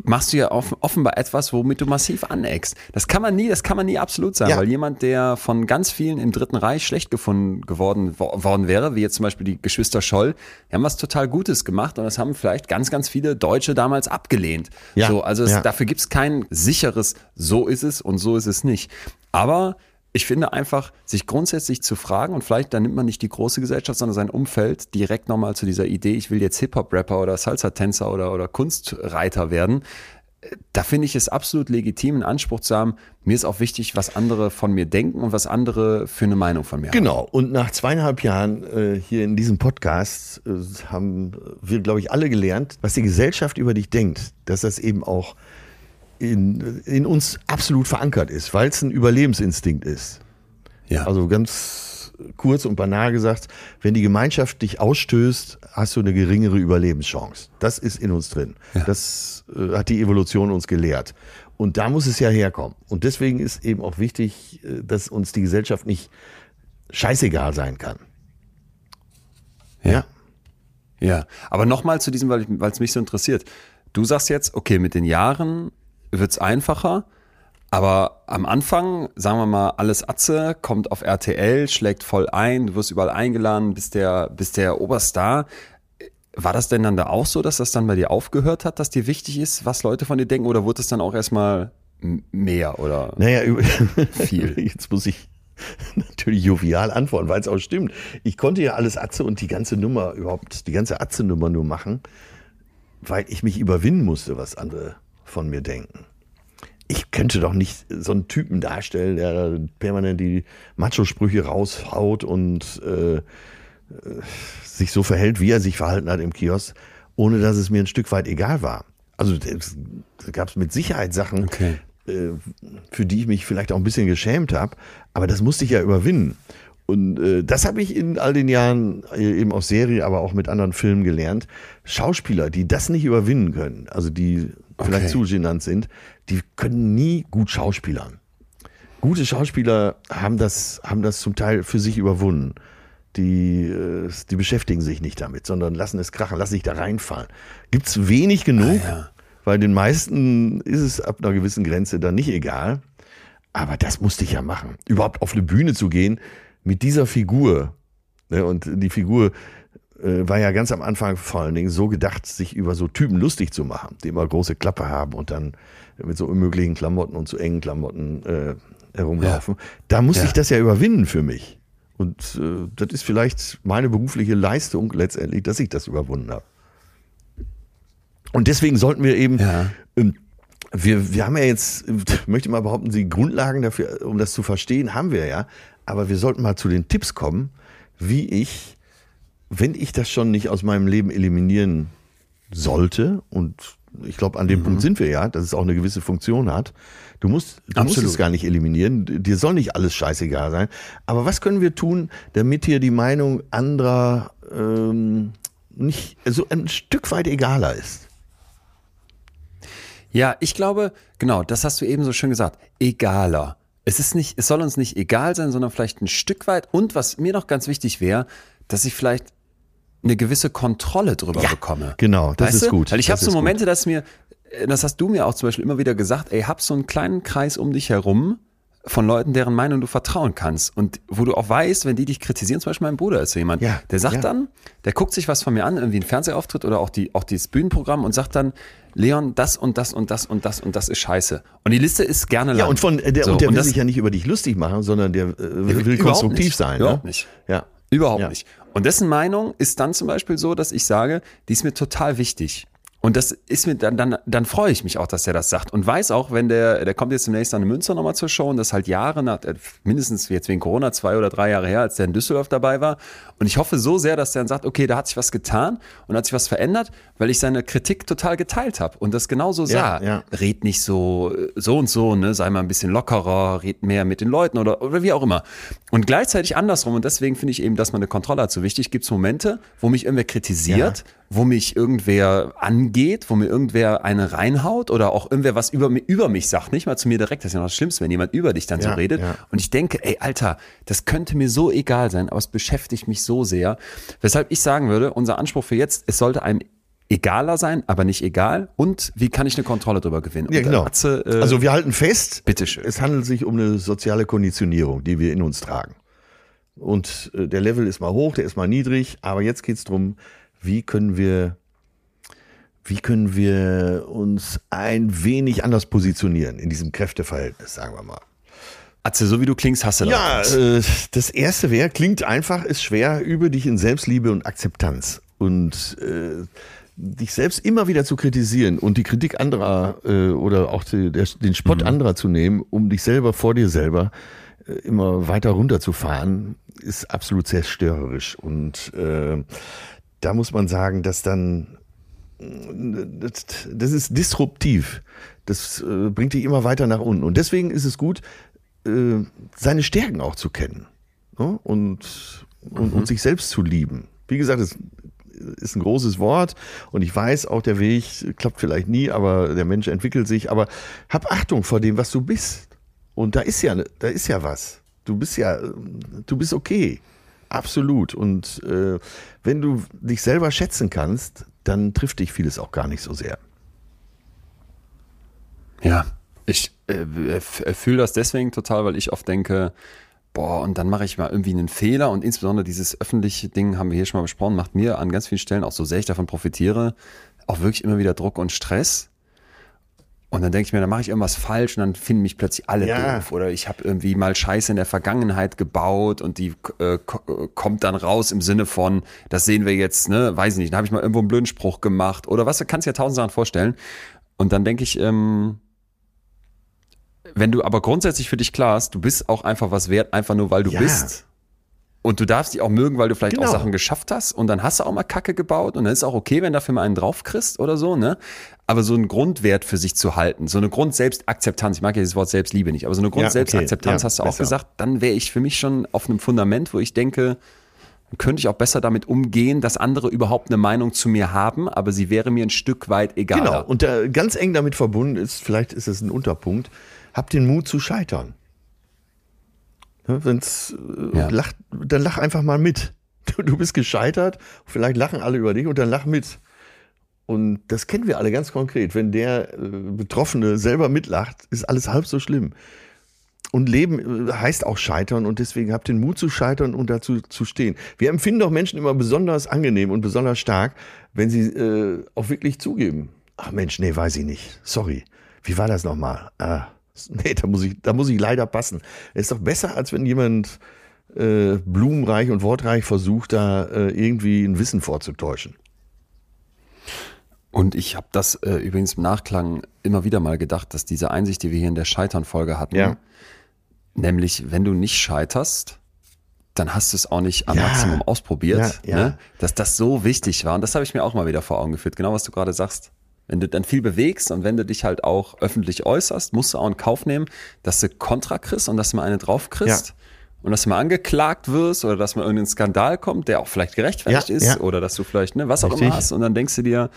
machst du ja offenbar etwas, womit du massiv aneckst. Das kann man nie, das kann man nie absolut sagen, ja. weil jemand, der von ganz vielen im Dritten Reich schlecht gefunden geworden worden wäre, wie jetzt zum Beispiel die Geschwister Scholl, die haben was total Gutes gemacht und das haben vielleicht ganz, ganz viele Deutsche damals abgelehnt. Ja. So, also es, ja. dafür gibt es kein sicheres, so ist es und so ist es nicht. Aber ich finde einfach, sich grundsätzlich zu fragen und vielleicht dann nimmt man nicht die große Gesellschaft, sondern sein Umfeld direkt nochmal zu dieser Idee, ich will jetzt Hip-Hop-Rapper oder Salsa-Tänzer oder, oder Kunstreiter werden. Da finde ich es absolut legitim, einen Anspruch zu haben. Mir ist auch wichtig, was andere von mir denken und was andere für eine Meinung von mir genau. haben. Genau. Und nach zweieinhalb Jahren äh, hier in diesem Podcast äh, haben wir, glaube ich, alle gelernt, was die Gesellschaft über dich denkt, dass das eben auch in, in uns absolut verankert ist, weil es ein Überlebensinstinkt ist. Ja. Also ganz kurz und banal gesagt, wenn die Gemeinschaft dich ausstößt, hast du eine geringere Überlebenschance. Das ist in uns drin. Ja. Das äh, hat die Evolution uns gelehrt. Und da muss es ja herkommen. Und deswegen ist eben auch wichtig, äh, dass uns die Gesellschaft nicht scheißegal sein kann. Ja. Ja, ja. aber nochmal zu diesem, weil es mich so interessiert. Du sagst jetzt, okay, mit den Jahren wird's einfacher. Aber am Anfang, sagen wir mal, alles Atze, kommt auf RTL, schlägt voll ein, du wirst überall eingeladen, bist der, bist der Oberstar. War das denn dann da auch so, dass das dann bei dir aufgehört hat, dass dir wichtig ist, was Leute von dir denken, oder wurde es dann auch erstmal mehr oder naja, *laughs* viel? Jetzt muss ich natürlich jovial antworten, weil es auch stimmt. Ich konnte ja alles Atze und die ganze Nummer überhaupt, die ganze Atze-Nummer nur machen, weil ich mich überwinden musste, was andere von mir denken. Ich könnte doch nicht so einen Typen darstellen, der permanent die Macho-Sprüche raushaut und äh, sich so verhält, wie er sich verhalten hat im Kiosk, ohne dass es mir ein Stück weit egal war. Also da gab es mit Sicherheit Sachen, okay. äh, für die ich mich vielleicht auch ein bisschen geschämt habe, aber das musste ich ja überwinden. Und äh, das habe ich in all den Jahren äh, eben aus Serie, aber auch mit anderen Filmen gelernt. Schauspieler, die das nicht überwinden können, also die vielleicht zu genannt sind, die können nie gut schauspielern. Gute Schauspieler haben das, haben das zum Teil für sich überwunden. Die, äh, die beschäftigen sich nicht damit, sondern lassen es krachen, lassen sich da reinfallen. Gibt es wenig genug, ah, ja. weil den meisten ist es ab einer gewissen Grenze dann nicht egal. Aber das musste ich ja machen. Überhaupt auf eine Bühne zu gehen, mit dieser Figur, ne, und die Figur äh, war ja ganz am Anfang vor allen Dingen so gedacht, sich über so Typen lustig zu machen, die immer große Klappe haben und dann mit so unmöglichen Klamotten und zu engen Klamotten äh, herumlaufen. Ja. Da musste ja. ich das ja überwinden für mich. Und äh, das ist vielleicht meine berufliche Leistung letztendlich, dass ich das überwunden habe. Und deswegen sollten wir eben, ja. ähm, wir, wir haben ja jetzt, *laughs* möchte mal behaupten, die Grundlagen dafür, um das zu verstehen, haben wir ja. Aber wir sollten mal zu den Tipps kommen, wie ich, wenn ich das schon nicht aus meinem Leben eliminieren sollte, und ich glaube, an dem mhm. Punkt sind wir ja, dass es auch eine gewisse Funktion hat. Du musst, du musst es gar nicht eliminieren. Dir soll nicht alles scheißegal sein. Aber was können wir tun, damit dir die Meinung anderer ähm, nicht so ein Stück weit egaler ist? Ja, ich glaube, genau, das hast du eben so schön gesagt. Egaler es ist nicht, es soll uns nicht egal sein, sondern vielleicht ein Stück weit. Und was mir noch ganz wichtig wäre, dass ich vielleicht eine gewisse Kontrolle drüber ja, bekomme. Genau, das weißt ist du? gut. Weil ich habe so Momente, gut. dass mir, das hast du mir auch zum Beispiel immer wieder gesagt, ey, hab so einen kleinen Kreis um dich herum, von Leuten, deren Meinung du vertrauen kannst. Und wo du auch weißt, wenn die dich kritisieren, zum Beispiel mein Bruder ist so jemand, ja, der sagt ja. dann, der guckt sich was von mir an, irgendwie ein Fernsehauftritt oder auch, die, auch dieses Bühnenprogramm und sagt dann, Leon, das und das und das und das und das ist scheiße. Und die Liste ist gerne lang. Ja, und von der, so, und der und will das, sich ja nicht über dich lustig machen, sondern der, äh, der will konstruktiv nicht, sein. Überhaupt ne? nicht. Ja. Überhaupt ja. nicht. Und dessen Meinung ist dann zum Beispiel so, dass ich sage, die ist mir total wichtig. Und das ist mir dann, dann, dann freue ich mich auch, dass der das sagt. Und weiß auch, wenn der, der kommt jetzt demnächst an Münster nochmal zur Show und das halt Jahre nach, äh, mindestens jetzt wegen Corona, zwei oder drei Jahre her, als der in Düsseldorf dabei war. Und ich hoffe so sehr, dass der dann sagt, okay, da hat sich was getan und hat sich was verändert, weil ich seine Kritik total geteilt habe und das genauso sah. Ja, ja. Red nicht so, so und so, ne, sei mal ein bisschen lockerer, red mehr mit den Leuten oder, oder wie auch immer. Und gleichzeitig andersrum, und deswegen finde ich eben, dass man eine Kontrolle hat so wichtig, gibt es Momente, wo mich irgendwer kritisiert, ja. wo mich irgendwer angeht, wo mir irgendwer eine reinhaut oder auch irgendwer was über, über mich sagt, nicht mal zu mir direkt, das ist ja noch das Schlimmste, wenn jemand über dich dann so redet. Und ich denke, ey, Alter, das könnte mir so egal sein, aber es beschäftigt mich so so sehr. Weshalb ich sagen würde, unser Anspruch für jetzt, es sollte einem egaler sein, aber nicht egal. Und wie kann ich eine Kontrolle darüber gewinnen? Ja, genau. Atze, äh, also wir halten fest, bitteschön. es handelt sich um eine soziale Konditionierung, die wir in uns tragen. Und äh, der Level ist mal hoch, der ist mal niedrig, aber jetzt geht es darum, wie können wir wie können wir uns ein wenig anders positionieren in diesem Kräfteverhältnis, sagen wir mal. Atze, so wie du klingst, hast du Ja, äh, das erste wäre, klingt einfach, ist schwer, übe dich in Selbstliebe und Akzeptanz. Und äh, dich selbst immer wieder zu kritisieren und die Kritik anderer äh, oder auch die, der, den Spott mhm. anderer zu nehmen, um dich selber vor dir selber äh, immer weiter runterzufahren, ist absolut zerstörerisch. Und äh, da muss man sagen, dass dann das, ist disruptiv. Das äh, bringt dich immer weiter nach unten. Und deswegen ist es gut, äh, seine Stärken auch zu kennen ne? und, und, mhm. und, sich selbst zu lieben. Wie gesagt, es ist ein großes Wort und ich weiß, auch der Weg klappt vielleicht nie, aber der Mensch entwickelt sich. Aber hab Achtung vor dem, was du bist. Und da ist ja, da ist ja was. Du bist ja, du bist okay. Absolut. Und äh, wenn du dich selber schätzen kannst, dann trifft dich vieles auch gar nicht so sehr. Ja, ich äh, fühle das deswegen total, weil ich oft denke, boah, und dann mache ich mal irgendwie einen Fehler und insbesondere dieses öffentliche Ding haben wir hier schon mal besprochen, macht mir an ganz vielen Stellen auch so sehr ich davon profitiere, auch wirklich immer wieder Druck und Stress. Und dann denke ich mir, dann mache ich irgendwas falsch und dann finden mich plötzlich alle ja. doof. Oder ich habe irgendwie mal Scheiße in der Vergangenheit gebaut und die äh, kommt dann raus im Sinne von, das sehen wir jetzt, ne, weiß ich nicht, dann habe ich mal irgendwo einen blöden Spruch gemacht oder was, du kannst dir tausend Sachen vorstellen. Und dann denke ich, ähm, wenn du aber grundsätzlich für dich klar hast, du bist auch einfach was wert, einfach nur weil du ja. bist. Und du darfst dich auch mögen, weil du vielleicht genau. auch Sachen geschafft hast und dann hast du auch mal Kacke gebaut und dann ist es auch okay, wenn dafür mal einen drauf kriegst oder so, ne? Aber so einen Grundwert für sich zu halten, so eine Grundselbstakzeptanz, ich mag ja dieses Wort Selbstliebe nicht, aber so eine Grundselbstakzeptanz ja, okay. ja, hast du besser. auch gesagt, dann wäre ich für mich schon auf einem Fundament, wo ich denke, könnte ich auch besser damit umgehen, dass andere überhaupt eine Meinung zu mir haben, aber sie wäre mir ein Stück weit egal. Genau, und äh, ganz eng damit verbunden ist, vielleicht ist es ein Unterpunkt, hab den Mut zu scheitern. Ja, wenn's äh, ja. lacht, dann lach einfach mal mit. Du, du bist gescheitert, vielleicht lachen alle über dich und dann lach mit. Und das kennen wir alle ganz konkret. Wenn der äh, Betroffene selber mitlacht, ist alles halb so schlimm. Und Leben äh, heißt auch scheitern und deswegen habt den Mut zu scheitern und dazu zu stehen. Wir empfinden doch Menschen immer besonders angenehm und besonders stark, wenn sie äh, auch wirklich zugeben. Ach Mensch, nee, weiß ich nicht. Sorry. Wie war das nochmal? Ah, *laughs* Nee, da muss ich, da muss ich leider passen. Es ist doch besser, als wenn jemand äh, blumenreich und wortreich versucht, da äh, irgendwie ein Wissen vorzutäuschen. Und ich habe das äh, übrigens im Nachklang immer wieder mal gedacht, dass diese Einsicht, die wir hier in der Scheitern-Folge hatten, ja. nämlich, wenn du nicht scheiterst, dann hast du es auch nicht am ja. Maximum ausprobiert, ja, ne? dass das so wichtig war. Und das habe ich mir auch mal wieder vor Augen geführt, genau was du gerade sagst. Wenn du dann viel bewegst und wenn du dich halt auch öffentlich äußerst, musst du auch in Kauf nehmen, dass du Kontra kriegst und dass du mal eine drauf kriegst. Ja. Und dass du mal angeklagt wirst oder dass mal irgendein Skandal kommt, der auch vielleicht gerechtfertigt ja, ist ja. oder dass du vielleicht, ne, was Richtig. auch immer hast und dann denkst du dir,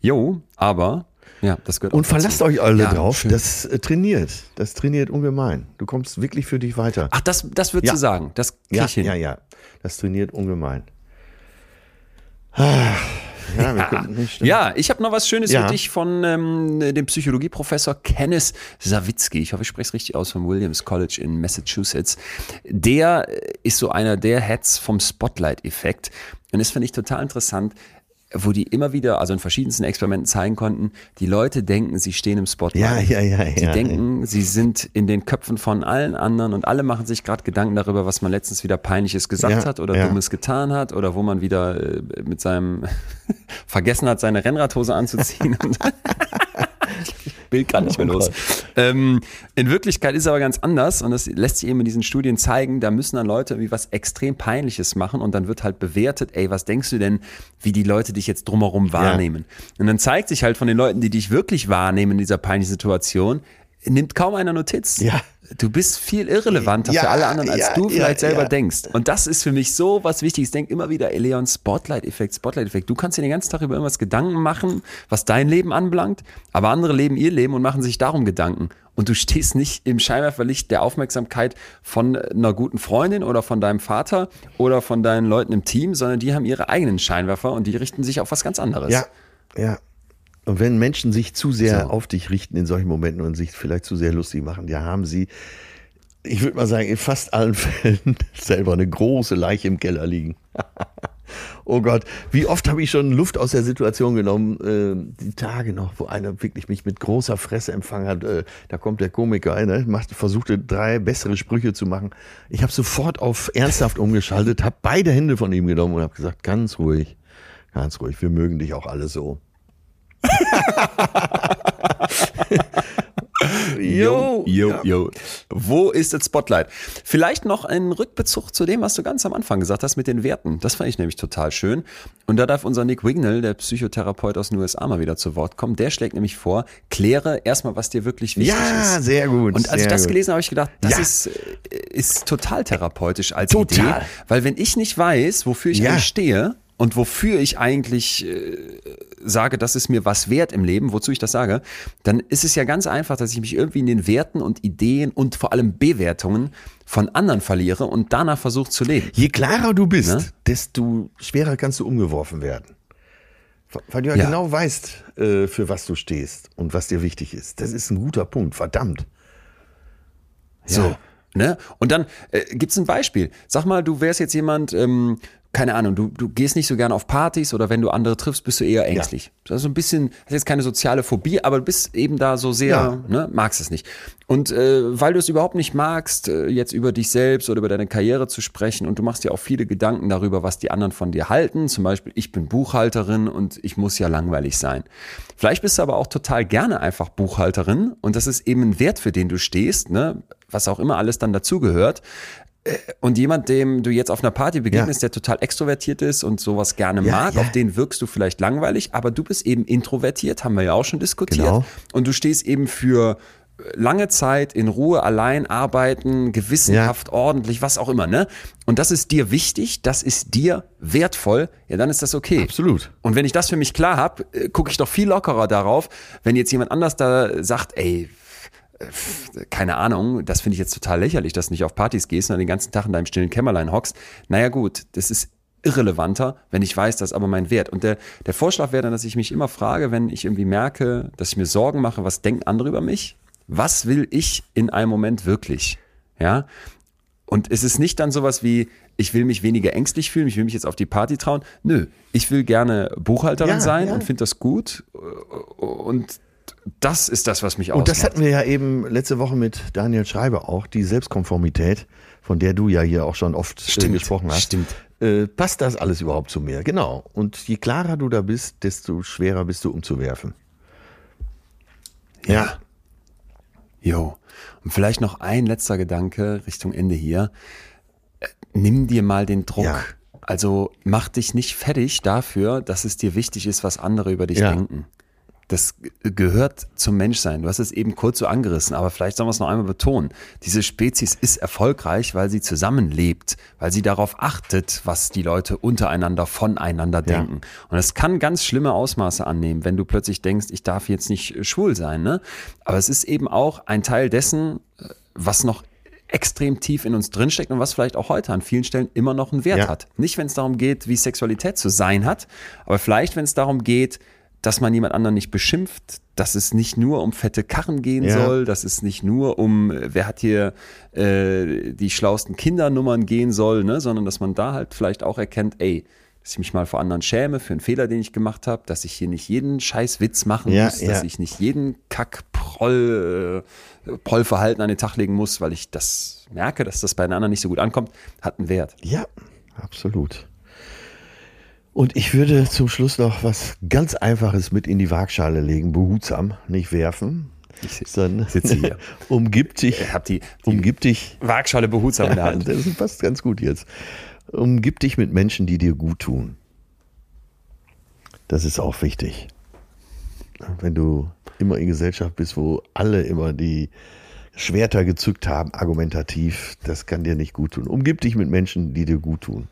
jo, aber ja, das gehört Und verlasst euch alle ja, drauf, schön. das äh, trainiert. Das trainiert ungemein. Du kommst wirklich für dich weiter. Ach, das, das würdest ja. du sagen. Das ja, ich hin. Ja, ja. Das trainiert ungemein. Ah. Ja, ja. ja ich habe noch was Schönes ja. für dich von ähm, dem Psychologieprofessor Kenneth Sawicki. Ich hoffe, ich spreche es richtig aus vom Williams College in Massachusetts. Der ist so einer der Heads vom Spotlight-Effekt. Und das finde ich total interessant wo die immer wieder, also in verschiedensten Experimenten zeigen konnten, die Leute denken, sie stehen im Spotlight. Ja, ja, ja. Sie ja, denken, ja. sie sind in den Köpfen von allen anderen und alle machen sich gerade Gedanken darüber, was man letztens wieder Peinliches gesagt ja, hat oder Dummes getan hat oder wo man wieder äh, mit seinem *laughs* vergessen hat, seine Rennradhose anzuziehen. *laughs* *laughs* Bild gar nicht mehr oh los. Ähm, in Wirklichkeit ist es aber ganz anders und das lässt sich eben in diesen Studien zeigen, da müssen dann Leute irgendwie was extrem Peinliches machen und dann wird halt bewertet, ey, was denkst du denn, wie die Leute dich jetzt drumherum wahrnehmen? Ja. Und dann zeigt sich halt von den Leuten, die dich wirklich wahrnehmen in dieser peinlichen Situation, nimmt kaum einer Notiz. Ja. Du bist viel irrelevanter ja, für alle anderen, als ja, du vielleicht selber denkst. Und das ist für mich so was Wichtiges. Denk immer wieder, Eleon, Spotlight-Effekt, Spotlight-Effekt. Du kannst dir den ganzen Tag über irgendwas Gedanken machen, was dein Leben anbelangt, aber andere leben ihr Leben und machen sich darum Gedanken. Und du stehst nicht im Scheinwerferlicht der Aufmerksamkeit von einer guten Freundin oder von deinem Vater oder von deinen Leuten im Team, sondern die haben ihre eigenen Scheinwerfer und die richten sich auf was ganz anderes. Ja, ja. Und wenn Menschen sich zu sehr so. auf dich richten in solchen Momenten und sich vielleicht zu sehr lustig machen, ja, haben sie, ich würde mal sagen, in fast allen *laughs* Fällen selber eine große Leiche im Keller liegen. *laughs* Oh Gott, wie oft habe ich schon Luft aus der Situation genommen, äh, die Tage noch, wo einer wirklich mich mit großer Fresse empfangen hat. Äh, da kommt der Komiker, einer macht, versuchte drei bessere Sprüche zu machen. Ich habe sofort auf ernsthaft umgeschaltet, habe beide Hände von ihm genommen und habe gesagt, ganz ruhig, ganz ruhig, wir mögen dich auch alle so. Jo, jo, jo. Wo ist das Spotlight? Vielleicht noch ein Rückbezug zu dem, was du ganz am Anfang gesagt hast mit den Werten. Das fand ich nämlich total schön. Und da darf unser Nick Wignell, der Psychotherapeut aus den USA, mal wieder zu Wort kommen. Der schlägt nämlich vor, kläre erstmal, was dir wirklich wichtig ja, ist. Ja, sehr gut. Und als ich das gut. gelesen habe, habe ich gedacht, das ja. ist, äh, ist total therapeutisch als total. Idee. Weil wenn ich nicht weiß, wofür ich ja. stehe, und wofür ich eigentlich äh, sage, das ist mir was wert im Leben, wozu ich das sage, dann ist es ja ganz einfach, dass ich mich irgendwie in den Werten und Ideen und vor allem Bewertungen von anderen verliere und danach versuche zu leben. Je klarer du bist, ne? desto schwerer kannst du umgeworfen werden. Weil du ja, ja. genau weißt, äh, für was du stehst und was dir wichtig ist. Das ist ein guter Punkt, verdammt. Ja. So. Ne? Und dann äh, gibt es ein Beispiel. Sag mal, du wärst jetzt jemand, ähm, keine Ahnung, du, du gehst nicht so gerne auf Partys oder wenn du andere triffst, bist du eher ängstlich. Ja. Das ist so ein bisschen, hast jetzt keine soziale Phobie, aber du bist eben da so sehr, ja. ne, magst es nicht. Und äh, weil du es überhaupt nicht magst, äh, jetzt über dich selbst oder über deine Karriere zu sprechen und du machst dir auch viele Gedanken darüber, was die anderen von dir halten. Zum Beispiel, ich bin Buchhalterin und ich muss ja langweilig sein. Vielleicht bist du aber auch total gerne einfach Buchhalterin und das ist eben ein Wert, für den du stehst, ne? was auch immer alles dann dazugehört. Äh, und jemand, dem du jetzt auf einer Party begegnest, ja. der total extrovertiert ist und sowas gerne ja, mag, ja. auf den wirkst du vielleicht langweilig, aber du bist eben introvertiert, haben wir ja auch schon diskutiert. Genau. Und du stehst eben für lange Zeit in Ruhe allein arbeiten, gewissenhaft, ordentlich, was auch immer, ne? Und das ist dir wichtig, das ist dir wertvoll, ja, dann ist das okay. Absolut. Und wenn ich das für mich klar habe, äh, gucke ich doch viel lockerer darauf, wenn jetzt jemand anders da sagt, ey, keine Ahnung, das finde ich jetzt total lächerlich, dass du nicht auf Partys gehst, sondern den ganzen Tag in deinem stillen Kämmerlein hockst. Naja gut, das ist irrelevanter, wenn ich weiß, das ist aber mein Wert. Und der, der Vorschlag wäre dann, dass ich mich immer frage, wenn ich irgendwie merke, dass ich mir Sorgen mache, was denken andere über mich? Was will ich in einem Moment wirklich? Ja. Und es ist nicht dann sowas wie, ich will mich weniger ängstlich fühlen, ich will mich jetzt auf die Party trauen. Nö, ich will gerne Buchhalterin ja, sein ja. und finde das gut. Und das ist das, was mich ausmacht. Und das hatten wir ja eben letzte Woche mit Daniel Schreiber auch, die Selbstkonformität, von der du ja hier auch schon oft äh, stimmt, gesprochen hast. Stimmt. Äh, passt das alles überhaupt zu mir? Genau. Und je klarer du da bist, desto schwerer bist du umzuwerfen. Ja. Jo. Und vielleicht noch ein letzter Gedanke Richtung Ende hier. Äh, nimm dir mal den Druck. Ja. Also mach dich nicht fertig dafür, dass es dir wichtig ist, was andere über dich ja. denken das gehört zum Menschsein. Du hast es eben kurz so angerissen, aber vielleicht sollen wir es noch einmal betonen. Diese Spezies ist erfolgreich, weil sie zusammenlebt, weil sie darauf achtet, was die Leute untereinander voneinander denken. Ja. Und es kann ganz schlimme Ausmaße annehmen, wenn du plötzlich denkst, ich darf jetzt nicht schwul sein. Ne? Aber es ist eben auch ein Teil dessen, was noch extrem tief in uns drinsteckt und was vielleicht auch heute an vielen Stellen immer noch einen Wert ja. hat. Nicht, wenn es darum geht, wie Sexualität zu sein hat, aber vielleicht, wenn es darum geht, dass man jemand anderen nicht beschimpft, dass es nicht nur um fette Karren gehen ja. soll, dass es nicht nur um, wer hat hier äh, die schlauesten Kindernummern gehen soll, ne? sondern dass man da halt vielleicht auch erkennt, ey, dass ich mich mal vor anderen schäme für einen Fehler, den ich gemacht habe, dass ich hier nicht jeden scheiß Witz machen ja, muss, ja. dass ich nicht jeden Kack-Proll, äh, Prollverhalten an den Tag legen muss, weil ich das merke, dass das bei den anderen nicht so gut ankommt, hat einen Wert. Ja, absolut. Und ich würde zum Schluss noch was ganz Einfaches mit in die Waagschale legen, behutsam, nicht werfen. Ich sitze hier. *laughs* umgib dich. Ich hab die, die umgib dich. Waagschale behutsam in der Hand. *laughs* Das passt ganz gut jetzt. Umgib dich mit Menschen, die dir gut tun. Das ist auch wichtig. Wenn du immer in Gesellschaft bist, wo alle immer die Schwerter gezückt haben, argumentativ, das kann dir nicht gut tun. Umgib dich mit Menschen, die dir gut tun.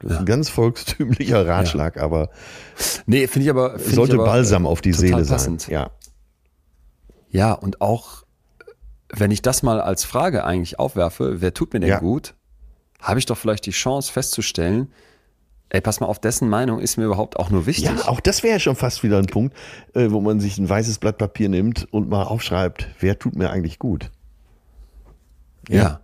Das ist ein ganz volkstümlicher Ratschlag, ja. aber. Nee, finde ich aber. Find sollte aber Balsam auf die Seele passend. sein. Ja. Ja, und auch, wenn ich das mal als Frage eigentlich aufwerfe, wer tut mir denn ja. gut, habe ich doch vielleicht die Chance festzustellen, ey, pass mal auf, dessen Meinung ist mir überhaupt auch nur wichtig. Ja, auch das wäre ja schon fast wieder ein Punkt, äh, wo man sich ein weißes Blatt Papier nimmt und mal aufschreibt, wer tut mir eigentlich gut. Ja, ja.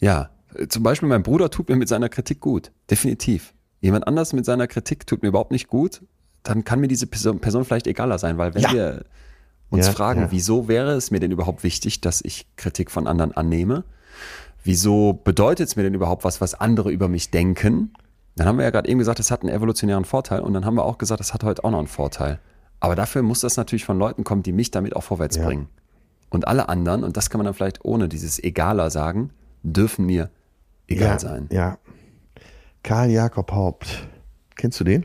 ja. Zum Beispiel mein Bruder tut mir mit seiner Kritik gut. Definitiv. jemand anders mit seiner Kritik tut mir überhaupt nicht gut, dann kann mir diese Person, Person vielleicht egaler sein, weil wenn ja. wir uns ja, fragen, ja. wieso wäre es mir denn überhaupt wichtig, dass ich Kritik von anderen annehme? Wieso bedeutet es mir denn überhaupt was, was andere über mich denken? Dann haben wir ja gerade eben gesagt, es hat einen evolutionären Vorteil und dann haben wir auch gesagt, es hat heute auch noch einen Vorteil. Aber dafür muss das natürlich von Leuten kommen, die mich damit auch vorwärts ja. bringen. Und alle anderen, und das kann man dann vielleicht ohne dieses Egaler sagen, dürfen mir egal ja, sein. Ja. Karl Jakob Haupt. Kennst du den?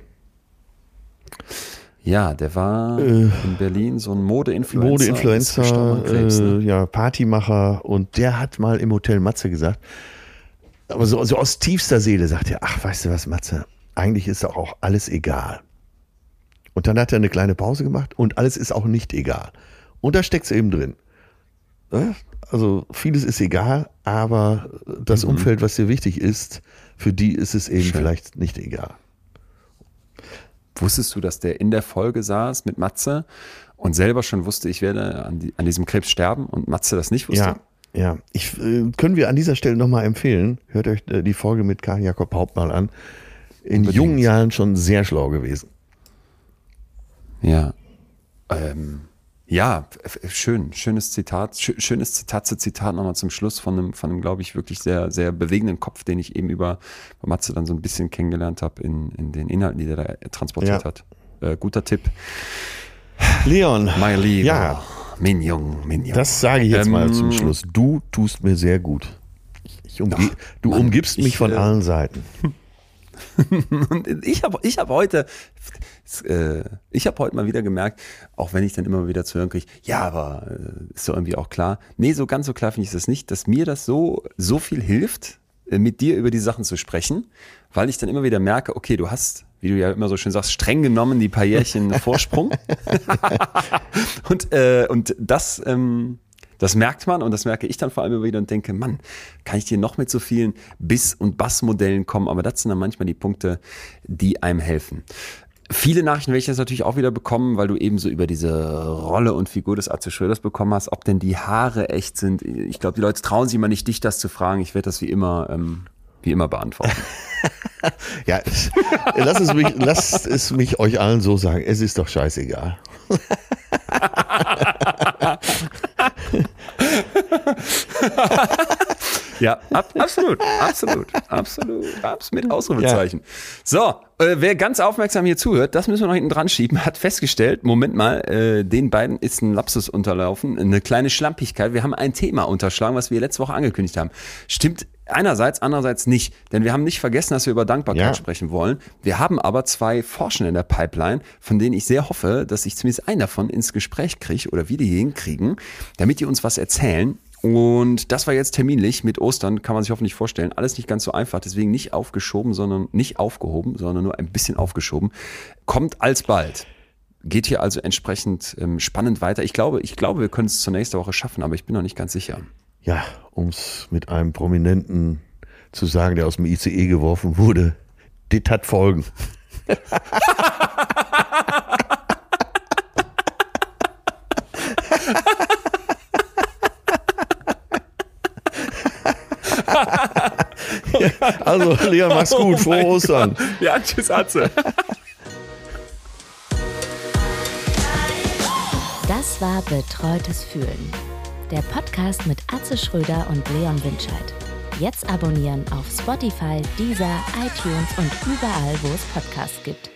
Ja, der war äh, in Berlin so ein Mode-Influencer. Mode-Influencer, äh, ne? ja, Partymacher. Und der hat mal im Hotel Matze gesagt, aber so, so aus tiefster Seele sagt er, ach, weißt du was, Matze, eigentlich ist doch auch alles egal. Und dann hat er eine kleine Pause gemacht und alles ist auch nicht egal. Und da steckt es eben drin. Also vieles ist egal, aber das mhm. Umfeld, was dir wichtig ist, für die ist es eben Schön. vielleicht nicht egal. Wusstest du, dass der in der Folge saß mit Matze und selber schon wusste, ich werde an, die, an diesem Krebs sterben und Matze das nicht wusste? Ja, ja. Ich, äh, können wir an dieser Stelle nochmal empfehlen, hört euch äh, die Folge mit Karl Jakob Hauptmann an. In Unbedingt. jungen Jahren schon sehr schlau gewesen. Ja. Ähm, ja, schön, schönes Zitat, schönes Zitat zu Zitat nochmal zum Schluss von einem, von einem, glaube ich, wirklich sehr, sehr bewegenden Kopf, den ich eben über, Matze dann so ein bisschen kennengelernt habe in, in den Inhalten, die der da transportiert ja. hat. Äh, guter Tipp. Leon. Mein Lieber. Ja. Mignon, Mignon. Das sage ich jetzt ähm, mal zum Schluss. Du tust mir sehr gut. Ich umge Ach, du Mann, umgibst mich von äh, allen Seiten. und *laughs* ich habe ich hab heute, äh, ich habe heute mal wieder gemerkt, auch wenn ich dann immer wieder zu hören kriege, ja, aber äh, ist so irgendwie auch klar. Nee, so ganz so klar finde ich das nicht, dass mir das so, so viel hilft, äh, mit dir über die Sachen zu sprechen, weil ich dann immer wieder merke, okay, du hast, wie du ja immer so schön sagst, streng genommen die paar Jährchen *laughs* Vorsprung. *laughs* und, äh, und das, ähm, das merkt man und das merke ich dann vor allem immer wieder und denke, Mann, kann ich dir noch mit so vielen Biss- und Bass-Modellen kommen? Aber das sind dann manchmal die Punkte, die einem helfen. Viele Nachrichten werde ich jetzt natürlich auch wieder bekommen, weil du eben so über diese Rolle und Figur des Atze Schröders bekommen hast, ob denn die Haare echt sind. Ich glaube, die Leute trauen sich immer nicht, dich das zu fragen. Ich werde das wie immer, ähm, wie immer beantworten. *laughs* ja, lass es, mich, lasst es mich euch allen so sagen. Es ist doch scheißegal. *laughs* ja, ab, absolut, absolut, absolut, absolut, mit Ausrufezeichen. Ja. So, äh, wer ganz aufmerksam hier zuhört, das müssen wir noch hinten dran schieben, hat festgestellt, Moment mal, äh, den beiden ist ein Lapsus unterlaufen, eine kleine Schlampigkeit. Wir haben ein Thema unterschlagen, was wir letzte Woche angekündigt haben. Stimmt einerseits, andererseits nicht. Denn wir haben nicht vergessen, dass wir über Dankbarkeit ja. sprechen wollen. Wir haben aber zwei Forschende in der Pipeline, von denen ich sehr hoffe, dass ich zumindest einen davon ins Gespräch kriege oder wir die hinkriegen, damit die uns was erzählen. Und das war jetzt terminlich mit Ostern, kann man sich hoffentlich vorstellen. Alles nicht ganz so einfach, deswegen nicht aufgeschoben, sondern nicht aufgehoben, sondern nur ein bisschen aufgeschoben. Kommt alsbald. Geht hier also entsprechend ähm, spannend weiter. Ich glaube, ich glaube, wir können es zur nächsten Woche schaffen, aber ich bin noch nicht ganz sicher. Ja, um es mit einem Prominenten zu sagen, der aus dem ICE geworfen wurde, das hat Folgen. *laughs* also, Leon, mach's gut. Oh Frohe Ostern. Ja, tschüss, Atze. Das war Betreutes Fühlen. Der Podcast mit Atze Schröder und Leon Winscheid. Jetzt abonnieren auf Spotify, Deezer, iTunes und überall, wo es Podcasts gibt.